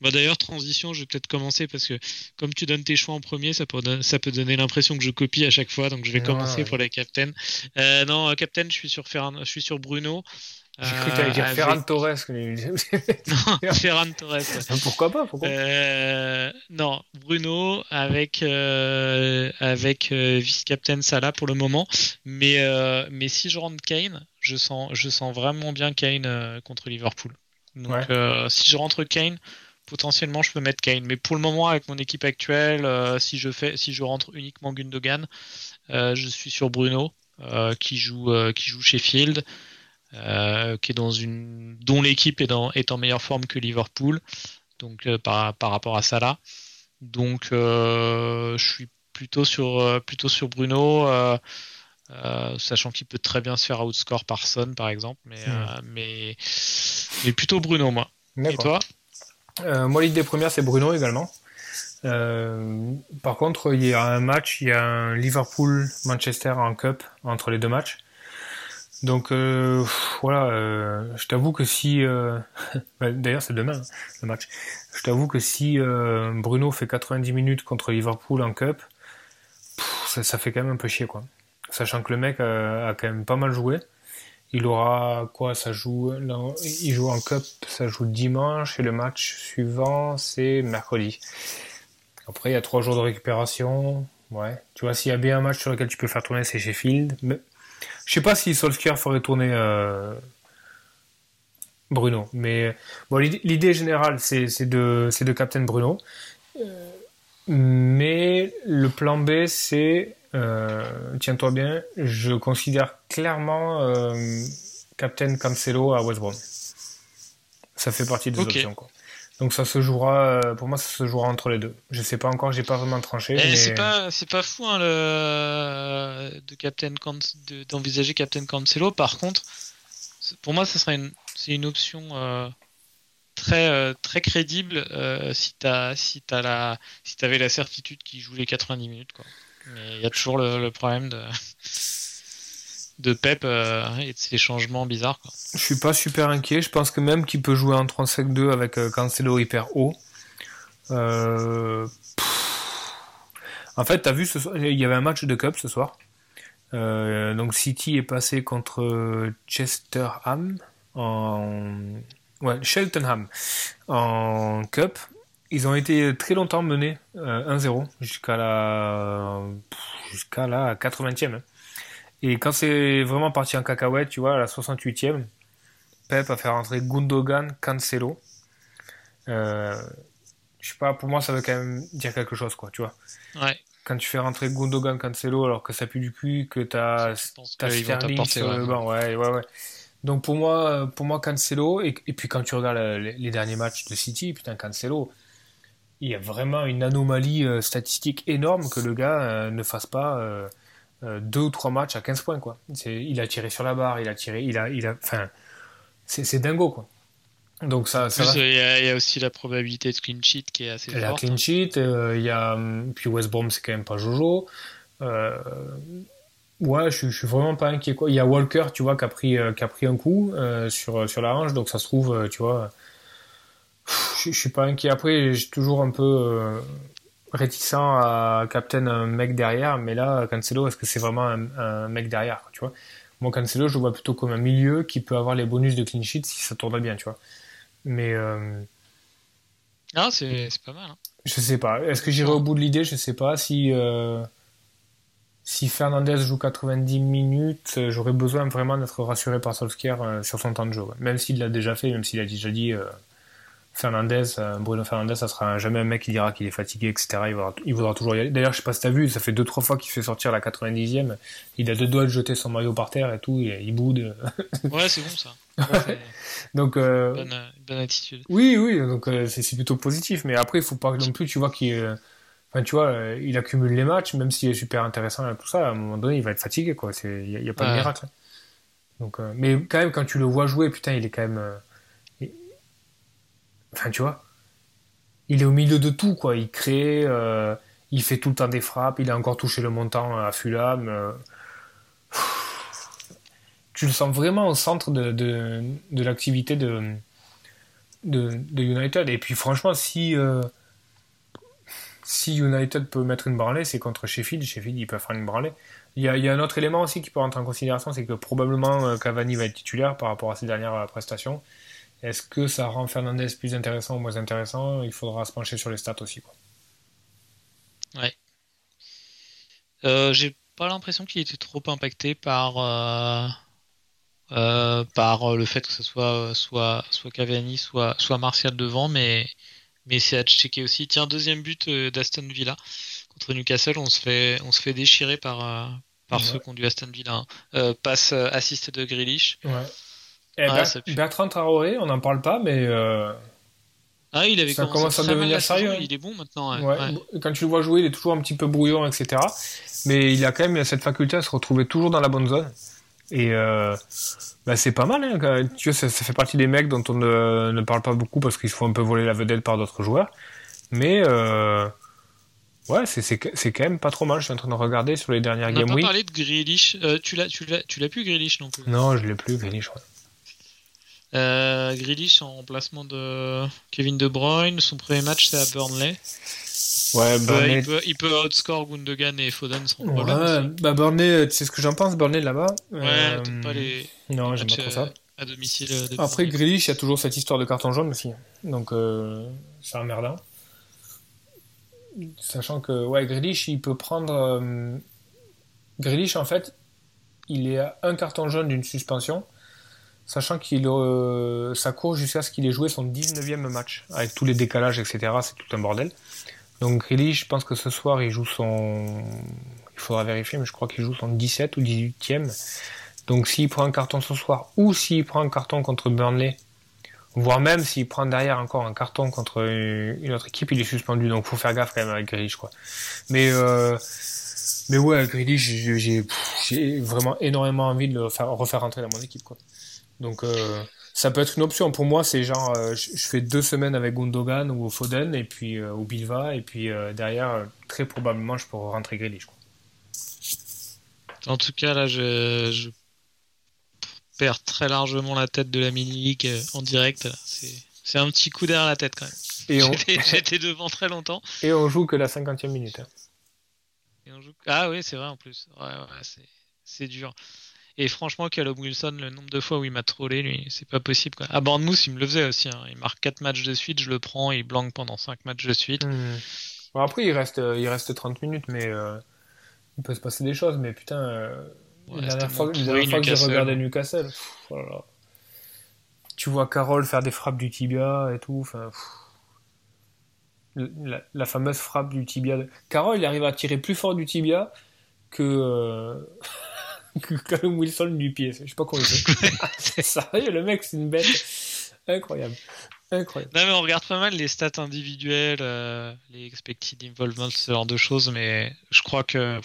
Bah d'ailleurs, transition, je vais peut-être commencer parce que comme tu donnes tes choix en premier, ça peut, ça peut donner l'impression que je copie à chaque fois, donc je vais
Ouais,
commencer
ouais.
pour les captains. Euh, non, captain, je suis sur Ferran, je suis sur Bruno.
J'ai cru que t'allais dire
avec-
Ferran Torres.
Non, Ferran Torres. ouais.
Pourquoi pas, pourquoi
Euh, non, Bruno avec euh, avec euh, vice-captain Salah pour le moment, mais euh, mais si je rentre Kane, je sens je sens vraiment bien Kane euh, contre Liverpool. Donc
Ouais.
euh, si je rentre Kane, potentiellement je peux mettre Kane, mais pour le moment avec mon équipe actuelle, euh, si je fais si je rentre uniquement Gundogan, euh, je suis sur Bruno euh, qui joue euh, qui joue Sheffield. Euh, qui est dans une dont l'équipe est dans est en meilleure forme que Liverpool donc euh, par, par rapport à Salah. Donc euh, je suis plutôt sur plutôt sur Bruno, sachant qu'il peut très bien se faire outscore par Son par exemple, mais
Hmm.
mais mais plutôt Bruno moi. Et toi?
Moi, l'idée première, c'est Bruno également. Euh, par contre, il y a un match, il y a un Liverpool-Manchester en Cup entre les deux matchs. Donc euh, voilà, euh, je t'avoue que si, euh, bah, d'ailleurs c'est demain hein, le match, je t'avoue que si euh, Bruno fait 90 minutes contre Liverpool en Cup, ça, fait quand même un peu chier quoi. Sachant que le mec a, quand même pas mal joué. Il aura quoi Ça joue, il joue en Cup, ça joue dimanche et le match suivant c'est mercredi. Après il y a trois jours de récupération. Ouais, tu vois s'il y a bien un match sur lequel tu peux faire tourner c'est Sheffield. Je sais pas si Solskjaer ferait tourner euh, Bruno, mais bon l'idée- générale c'est de Captain Bruno. Euh, mais le plan B c'est euh, tiens-toi bien, je considère clairement euh, Captain Cancelo à West Brom. Ça fait partie des options quoi. Donc ça se jouera, euh, pour moi ça se jouera entre les deux. Je sais pas encore, j'ai pas vraiment tranché.
Eh,
mais...
C'est pas c'est pas fou hein, le de Captain Can- de- d'envisager Captain Cancelo. Par contre, pour moi ça serait une c'est une option euh, très euh, très crédible euh, si t'as si t'as la si t'avais la certitude qu'il joue les 90 minutes quoi. Mais il y a toujours le, le problème de de Pep euh, et de ses changements bizarres quoi.
Je suis pas super inquiet. Je pense que même qu'il peut jouer en 3-5-2 avec euh, Cancelo hyper haut. Euh. En fait, t'as vu, ce soir, il y avait un match de Cup ce soir. Donc City est passé contre Chesterham en ouais, Cheltenham en Cup. Ils ont été très longtemps menés euh, 1-0 jusqu'à la jusqu'à la 80e. hein. Et quand c'est vraiment parti en cacahuète, tu vois, à la 68e, Pep a fait rentrer Gundogan, Cancelo. Euh, je sais pas, pour moi, ça veut quand même dire quelque chose, quoi, tu vois.
Ouais.
Quand tu fais rentrer Gundogan, Cancelo, alors que ça pue du cul, que t'as Sterling sur
ouais.
le banc, ouais, ouais, ouais. Donc pour moi, pour moi Cancelo, et, et puis quand tu regardes euh, les, les derniers matchs de City, putain, Cancelo, il y a vraiment une anomalie euh, statistique énorme que le gars euh, ne fasse pas deux ou trois matchs à 15 points, quoi. Il a tiré sur la barre, il a tiré, il a, il a, enfin, c'est dingo, quoi. Donc ça,
plus, euh, il y, a- il y a aussi la probabilité de clean sheet qui est assez forte.
clean sheet, euh, il y a hum, puis West Brom c'est quand même pas Jojo. Euh, ouais, je, suis- je suis vraiment pas inquiet quoi. Il y a Walker, tu vois, qui a pris euh, qui a pris un coup euh, sur sur la hanche, donc ça se trouve, euh, tu vois. Je, je suis pas inquiet. Après, j'ai toujours un peu euh, réticent à captain un mec derrière, mais là, Cancelo, est-ce que c'est vraiment un, un mec derrière, tu vois? Moi, Cancelo, je le vois plutôt comme un milieu qui peut avoir les bonus de clean sheet si ça tourne bien, tu vois. Mais euh,
Ah, c'est c'est pas mal. hein.
je sais pas. Est-ce que j'irai au bout de l'idée? Je sais pas. Si, euh, si Fernandez joue 90 minutes, euh, j'aurais besoin vraiment d'être rassuré par Solskjaer euh, sur son temps de jeu. ouais. Même s'il l'a déjà fait, même s'il a déjà dit euh, Fernandez, euh, Bruno Fernandez, ça sera jamais un mec qui dira qu'il est fatigué, etc. Il voudra, il voudra toujours y aller. D'ailleurs, je sais pas si t'as vu, ça fait deux trois fois qu'il fait sortir la 90e. Il a deux doigts de jeter son maillot par terre et tout, et il boude.
ouais, c'est bon ça. Ouais,
donc euh,
bonne, bonne, attitude.
Oui, oui, donc euh, c'est plutôt positif. Mais après, il faut pas non plus, tu vois, qu'il, enfin, tu vois, il accumule les matchs, même s'il est super intéressant et tout ça. À un moment donné, il va être fatigué, quoi. Il y, a pas de miracle. Donc, mais quand même, quand tu le vois jouer, putain, il est quand même Enfin, tu vois, il est au milieu de tout, quoi. Il crée, euh, il fait tout le temps des frappes, il a encore touché le montant à Fulham. Euh. Tu le sens vraiment au centre de, l'activité de, United. Et puis, franchement, si, euh, si United peut mettre une branlée, c'est contre Sheffield. Sheffield, ils peuvent faire une branlée. Il y, a, il y a un autre élément aussi qui peut rentrer en considération, c'est que probablement Cavani va être titulaire par rapport à ses dernières prestations. Est-ce que ça rend Fernandez plus intéressant ou moins intéressant? Il faudra se pencher sur les stats aussi. Quoi.
Ouais. Euh, j'ai pas l'impression qu'il était trop impacté par, euh, euh, par le fait que ce soit soit, soit Cavani, soit, soit Martial devant, mais, mais c'est à checker aussi. Tiens, deuxième but d'Aston Villa contre Newcastle, on se fait, on se fait déchirer par, par ceux qui ont du Aston Villa. Hein. passe assist de Grealish.
Ouais. Eh, Bertrand Traoré, on n'en parle pas, mais. Euh,
ah, il avait
ça commence à devenir sérieux.
il est bon maintenant.
Quand tu le vois jouer, il est toujours un petit peu brouillon, etc. Mais il a quand même cette faculté à se retrouver toujours dans la bonne zone. Et euh, bah, c'est pas mal. Hein, tu vois, ça, fait partie des mecs dont on ne, parle pas beaucoup parce qu'ils se font un peu voler la vedette par d'autres joueurs. Mais euh, ouais, c'est quand même pas trop mal. Je suis en train de regarder sur les dernières Game Week. On
pas parlé de Grealish. tu l'as tu l'as plus Grealish non plus.
Non, je l'ai plus Grealish. Ouais.
Euh, Grealish en remplacement de Kevin De Bruyne. Son premier match, c'est à Burnley.
Ouais, Burnley.
il, peut, il peut outscore Gundogan et Foden sans
problème. Ouais, bah Burnley, tu sais ce que j'en pense, Burnley là-bas?
Ouais, euh, pas les.
Non, j'aime pas trop ça.
À domicile.
Après, Grealish, il y a toujours cette histoire de carton jaune aussi. Donc, euh, c'est emmerdant. Sachant que, ouais, Grealish, il peut prendre. Euh, Grealish, en fait, il est à un carton jaune d'une suspension sachant qu'il euh, ça court jusqu'à ce qu'il ait joué son 19e match, avec tous les décalages, etc. C'est tout un bordel. Donc Grealish, je pense que ce soir, il joue son... Il faudra vérifier, mais je crois qu'il joue son 17 ou 18e. Donc s'il prend un carton ce soir, ou s'il prend un carton contre Burnley, voire même s'il prend derrière encore un carton contre une autre équipe, il est suspendu. Donc faut faire gaffe quand même avec Grealish, quoi. Mais... Euh... Mais ouais, Grealish, j'ai vraiment énormément envie de le faire, refaire rentrer dans mon équipe. Quoi. Donc euh, ça peut être une option. Pour moi, c'est genre, euh, je, fais deux semaines avec Gundogan ou Foden, et puis, euh, ou Bilva, et puis derrière, très probablement, je pourrais rentrer Grealish.
En tout cas, là, je, perds très largement la tête de la mini-league en direct. C'est un petit coup derrière la tête quand même. J'étais devant très longtemps.
Et on joue que la 50e minute. Hein.
Ah oui, c'est vrai en plus. Ouais, ouais, c'est dur. Et franchement, Callum Wilson, le nombre de fois où il m'a trollé, lui, c'est pas possible. Quoi. À Bournemouth, il me le faisait aussi. Hein. Il marque 4 matchs de suite, je le prends, il blanque pendant 5 matchs de suite.
Mmh. Bon, après, il reste, il reste 30 minutes, mais euh, il peut se passer des choses. Mais putain, euh, la dernière fois, fois que j'ai regardé Newcastle, oh tu vois Carole faire des frappes du tibia et tout. Enfin, la, la, fameuse frappe du tibia. Carole, il arrive à tirer plus fort du tibia que. Euh, Callum Wilson du pied. Je sais pas comment il fait. c'est sérieux, le mec, c'est une bête. Incroyable. Incroyable.
Non, mais on regarde pas mal les stats individuelles, euh, les expected involvement, ce genre de choses, mais je crois que.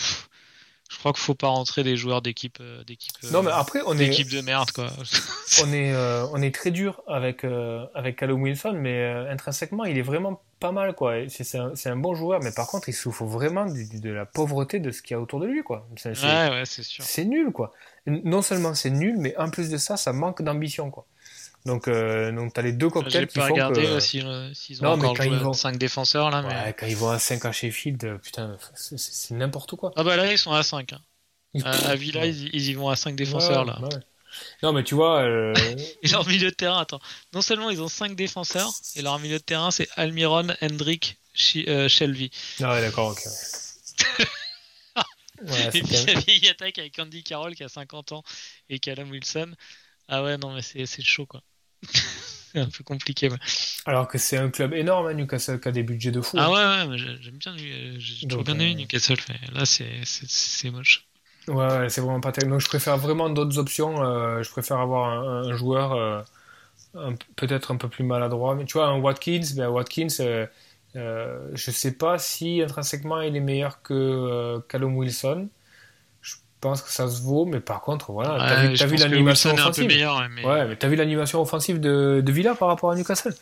je crois qu'il faut pas rentrer des joueurs d'équipe euh, d'équipe
non mais après on est
de merde quoi
on est euh, on est très dur avec avec Callum Wilson mais intrinsèquement il est vraiment pas mal quoi. C'est un, un, bon joueur, mais par contre il souffre vraiment de, la pauvreté de ce qu'il y a autour de lui quoi.
C'est ouais, ouais, sûr.
C'est nul quoi. Non seulement c'est nul, mais en plus de ça, ça manque d'ambition quoi. Donc, euh, donc t'as les deux cocktails qui font
regardé
que...
s'ils ont encore joué vont... 5 défenseurs là.
Ouais, quand ils vont à 5 à Sheffield, euh, putain, c'est n'importe quoi.
Ah bah là ils sont à 5. Hein. À, Villa ils, ils, y vont à 5 défenseurs là.
Non, mais tu vois. Euh...
et leur milieu de terrain, attends. Non seulement ils ont 5 défenseurs, et leur milieu de terrain, c'est Almiron, Hendrick, euh, Shelby.
Ah ouais, d'accord, ok.
ouais, et puis la vieille attaque avec Andy Carroll qui a 50 ans et Callum Wilson. Ah ouais, non, mais c'est chaud, quoi. c'est un peu compliqué.
Alors que c'est un club énorme, hein, Newcastle, qui a des budgets de fou.
Ah
hein.
ouais, ouais, j'aime bien, j'ai toujours bien aimé euh... Newcastle. Là, c'est moche.
Ouais, c'est vraiment pas terrible. Donc je préfère vraiment d'autres options. Euh, je préfère avoir un, un joueur euh, peut-être un peu plus maladroit. Mais tu vois, un Watkins, ben Watkins, euh, euh, je sais pas si intrinsèquement il est meilleur que Callum Wilson. Pense que ça se vaut, mais par contre, voilà, t'as
ouais,
vu, as vu l'animation offensive.
Meilleur, mais...
Ouais, mais t'as vu l'animation offensive de, de, Villa par rapport à Newcastle.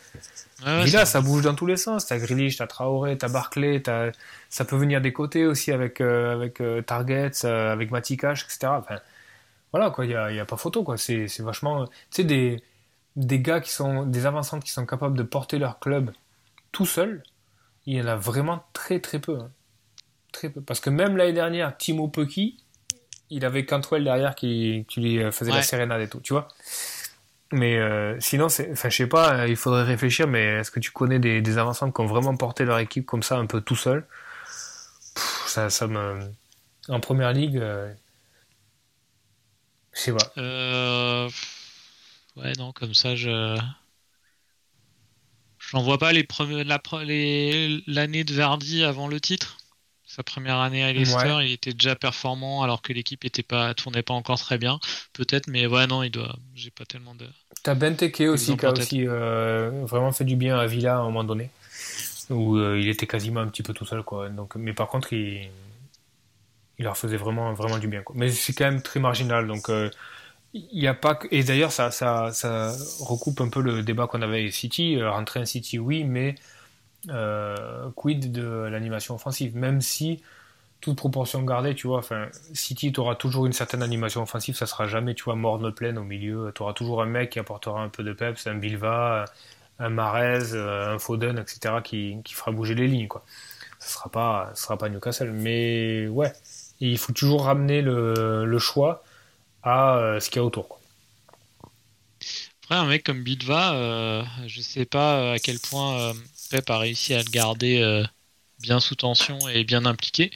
Ouais,
Villa, ça bouge dans tous les sens. T'as Grealish, t'as Traoré, t'as Barclay, as... ça peut venir des côtés aussi avec, euh, avec euh, Targets, euh, avec Matikash, etc. Enfin, voilà, quoi, il n'y a, y a, pas photo, quoi. C'est vachement. Tu sais, des, des gars qui sont. des avancantes qui sont capables de porter leur club tout seul, il y en a vraiment très très peu. Hein. Très peu. Parce que même l'année dernière, Timo Pukki, il avait Cantwell derrière qui, qui lui faisait
Ouais.
la sérénade et tout, tu vois. Mais euh, sinon, enfin, je sais pas, euh, il faudrait réfléchir, mais est-ce que tu connais des, des avançants qui ont vraiment porté leur équipe comme ça, un peu tout seul? Pff, ça, ça me... En première ligue, euh, je sais pas.
Euh... Ouais, non, comme ça, je. J'en vois pas les premiers, l'année de Verdi avant le titre. Sa première année à Leicester,
Ouais.
il était déjà performant alors que l'équipe était pas, tournait pas encore très bien. Peut-être, mais ouais, non, il doit. J'ai pas tellement de.
T'as Benteke aussi qui a
en
aussi euh, vraiment fait du bien à Villa à un moment donné, où euh, il était quasiment un petit peu tout seul, quoi. Donc, mais par contre, il, il leur faisait vraiment, vraiment du bien, quoi. Mais c'est quand même très marginal, donc euh, il y a pas que... Et d'ailleurs, ça, ça, ça recoupe un peu le débat qu'on avait avec City. Rentrer un City, oui, mais euh, quid de l'animation offensive Même si, toute proportion gardée, tu vois, enfin, City, tu auras toujours une certaine animation offensive, ça sera jamais, tu vois, mort de pleine au milieu. Tu auras toujours un mec qui apportera un peu de peps, un Bilva, un Marez, un Foden, etc., qui, qui fera bouger les lignes, quoi. Ça sera pas, ça sera pas Newcastle. Mais ouais, il faut toujours ramener le, choix à euh, ce qu'il y a autour. Quoi.
Après, un mec comme Bilva, euh, je sais pas à quel point euh, Pep a réussi à le garder euh, bien sous tension et bien impliqué.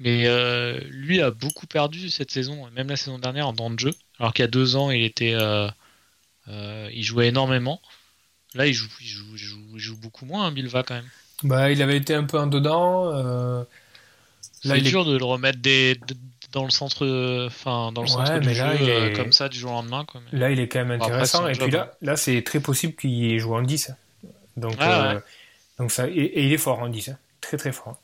Mais euh, lui a beaucoup perdu cette saison, même la saison dernière en temps de jeu. Alors qu'il y a deux ans, il était, euh, il jouait énormément. Là, il joue, il joue, il joue, il joue beaucoup moins, hein, Bilva quand même.
Bah, il avait été un peu en dedans.
C'est
est-
dur de le remettre des, de- dans le centre, enfin dans le
Ouais,
centre du
mais
jeu
là, est-
comme ça du jour au lendemain. Quoi. Mais-
Là, il est quand même
après,
intéressant. et puis là, là c'est très possible qu'il joue en 10. Donc,
Ah,
euh,
ouais.
Donc ça, et, et il est fort en 10. hein. Très, très fort.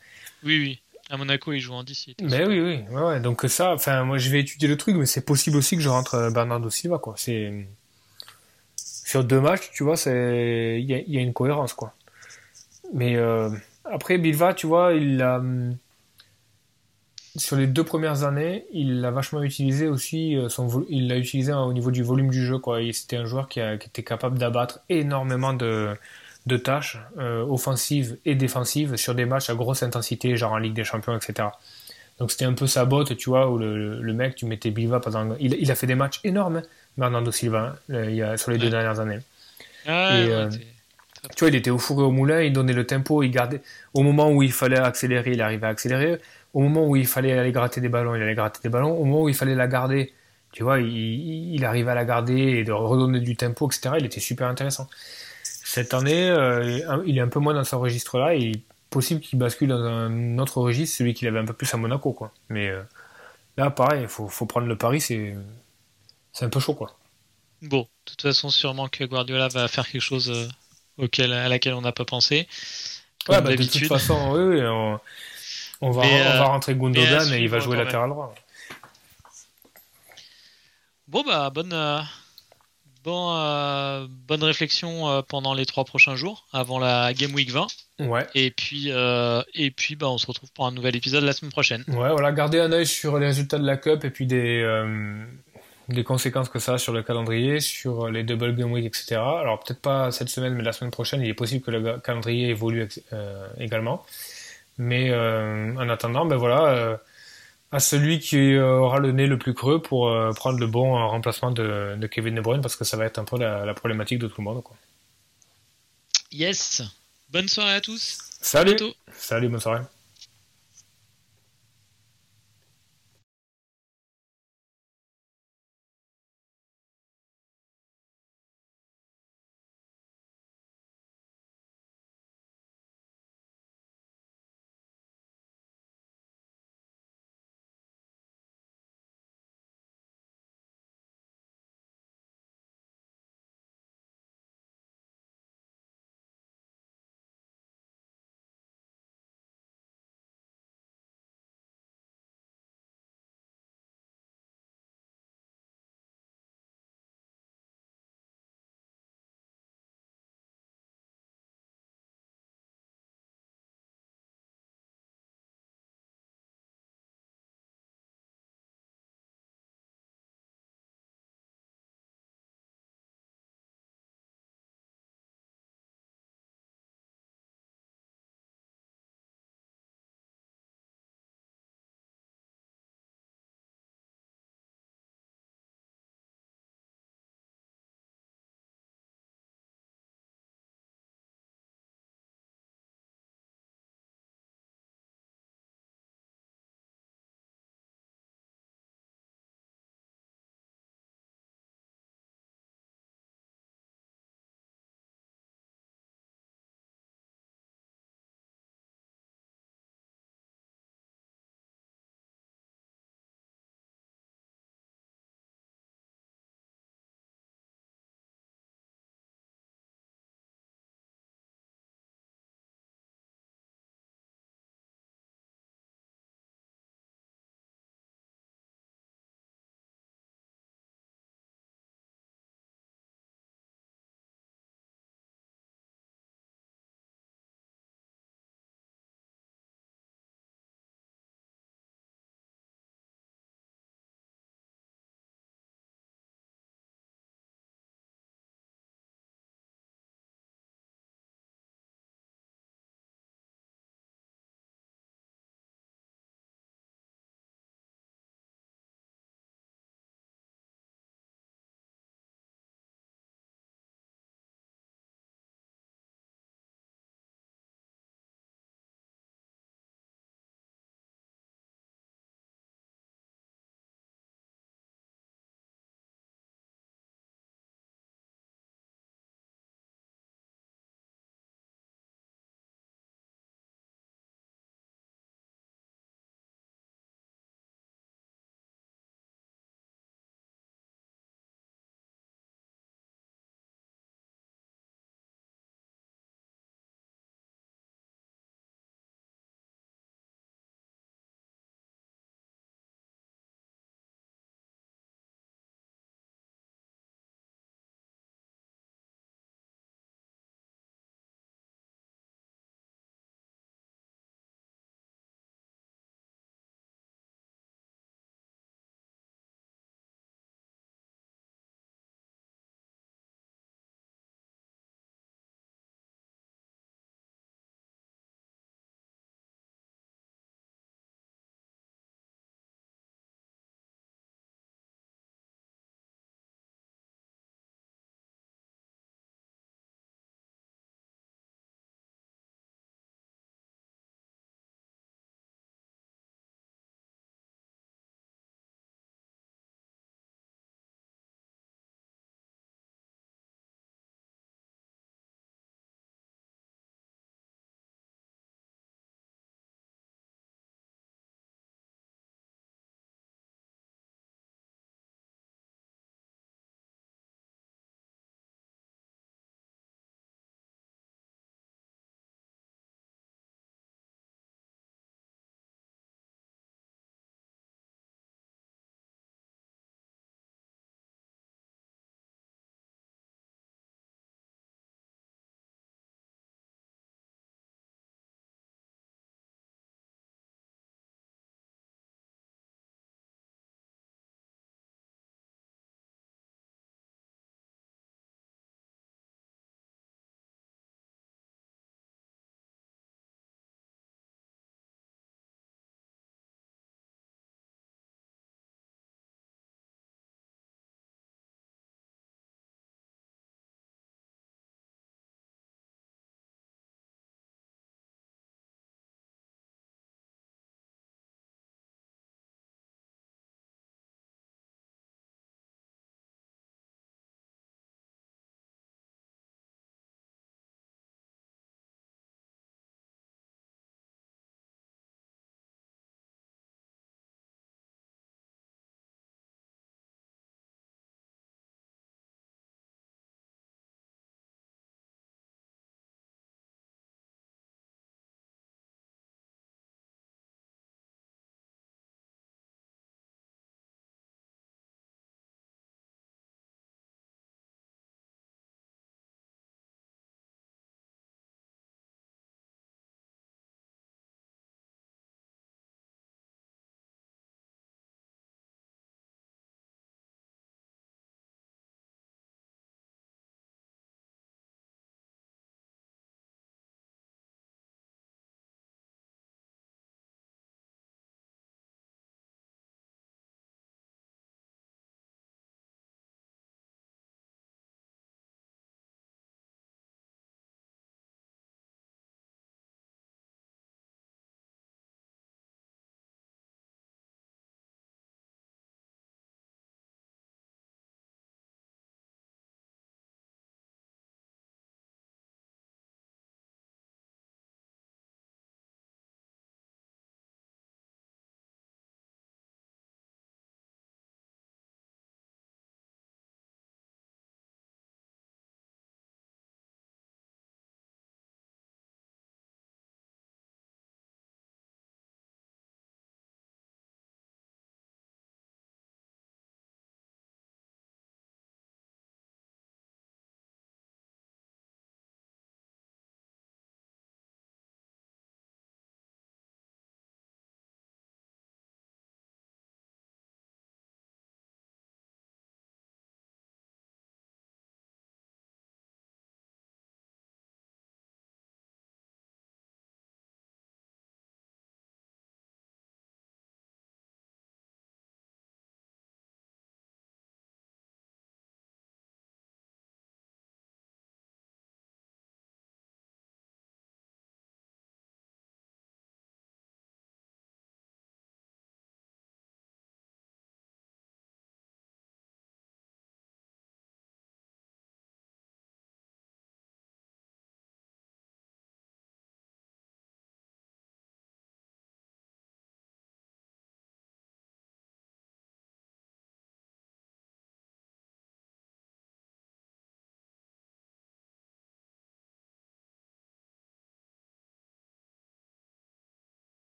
Oui, oui. À Monaco, il joue en 10. il était
Ben
super.
oui, oui. Ouais, ouais. Donc ça, enfin, moi, je vais étudier le truc, mais c'est possible aussi que je rentre euh, Bernardo Silva, quoi. C'est sur deux matchs, tu vois, c'est il y a, y a une cohérence, quoi. Mais euh, après, Bilva, tu vois, il l'a hum, sur les deux premières années, il l'a vachement utilisé aussi. euh, Son, il l'a utilisé hein, au niveau du volume du jeu, quoi. C'était un joueur qui, a- qui était capable d'abattre énormément de de tâches euh, offensives et défensives sur des matchs à grosse intensité, genre en Ligue des Champions, etc. Donc c'était un peu sa botte, tu vois, où le, le mec, tu mettais Bilva pendant... Il, il a fait des matchs énormes, hein, Bernardo Silva, hein, le- il y a, sur les deux dernières années.
Ah,
Et,
ouais,
euh, Tu vois, il était au four et au moulin, il donnait le tempo, il gardait... Au moment où il fallait accélérer, il arrivait à accélérer. Au moment où il fallait aller gratter des ballons, il allait gratter des ballons. Au moment où il fallait la garder, tu vois, il, il arrivait à la garder et de redonner du tempo, etc. Il était super intéressant. Cette année, euh, il est un peu moins dans ce registre-là et il est possible qu'il bascule dans un autre registre, celui qu'il avait un peu plus à Monaco, quoi. Mais euh, là, pareil, il faut, faut prendre le pari, c'est un peu chaud, quoi.
Bon, de toute façon, sûrement que Guardiola va faire quelque chose euh, auquel, à laquelle on n'a pas pensé.
Ouais, bah, de toute façon, oui, oui, on, on va,
Mais,
on va rentrer Gundogan et il va jouer latéral droit.
Bon, bah, bonne, bon, euh, bonne réflexion euh, pendant les trois prochains jours, avant la Game Week 20.
Ouais.
Et puis, euh, et puis bah, on se retrouve pour un nouvel épisode la semaine prochaine.
Ouais, voilà, garder un œil sur les résultats de la Cup et puis des, des conséquences que ça a sur le calendrier, sur les double game week, etc. Alors peut-être pas cette semaine, mais la semaine prochaine, il est possible que le calendrier évolue également. Mais en attendant, ben voilà, à celui qui aura le nez le plus creux pour euh, prendre le bon euh, remplacement de, de Kevin De Bruyne, parce que ça va être un peu la, la problématique de tout le monde. Quoi.
Yes! Bonne soirée à tous!
Salut, salut, bonne soirée.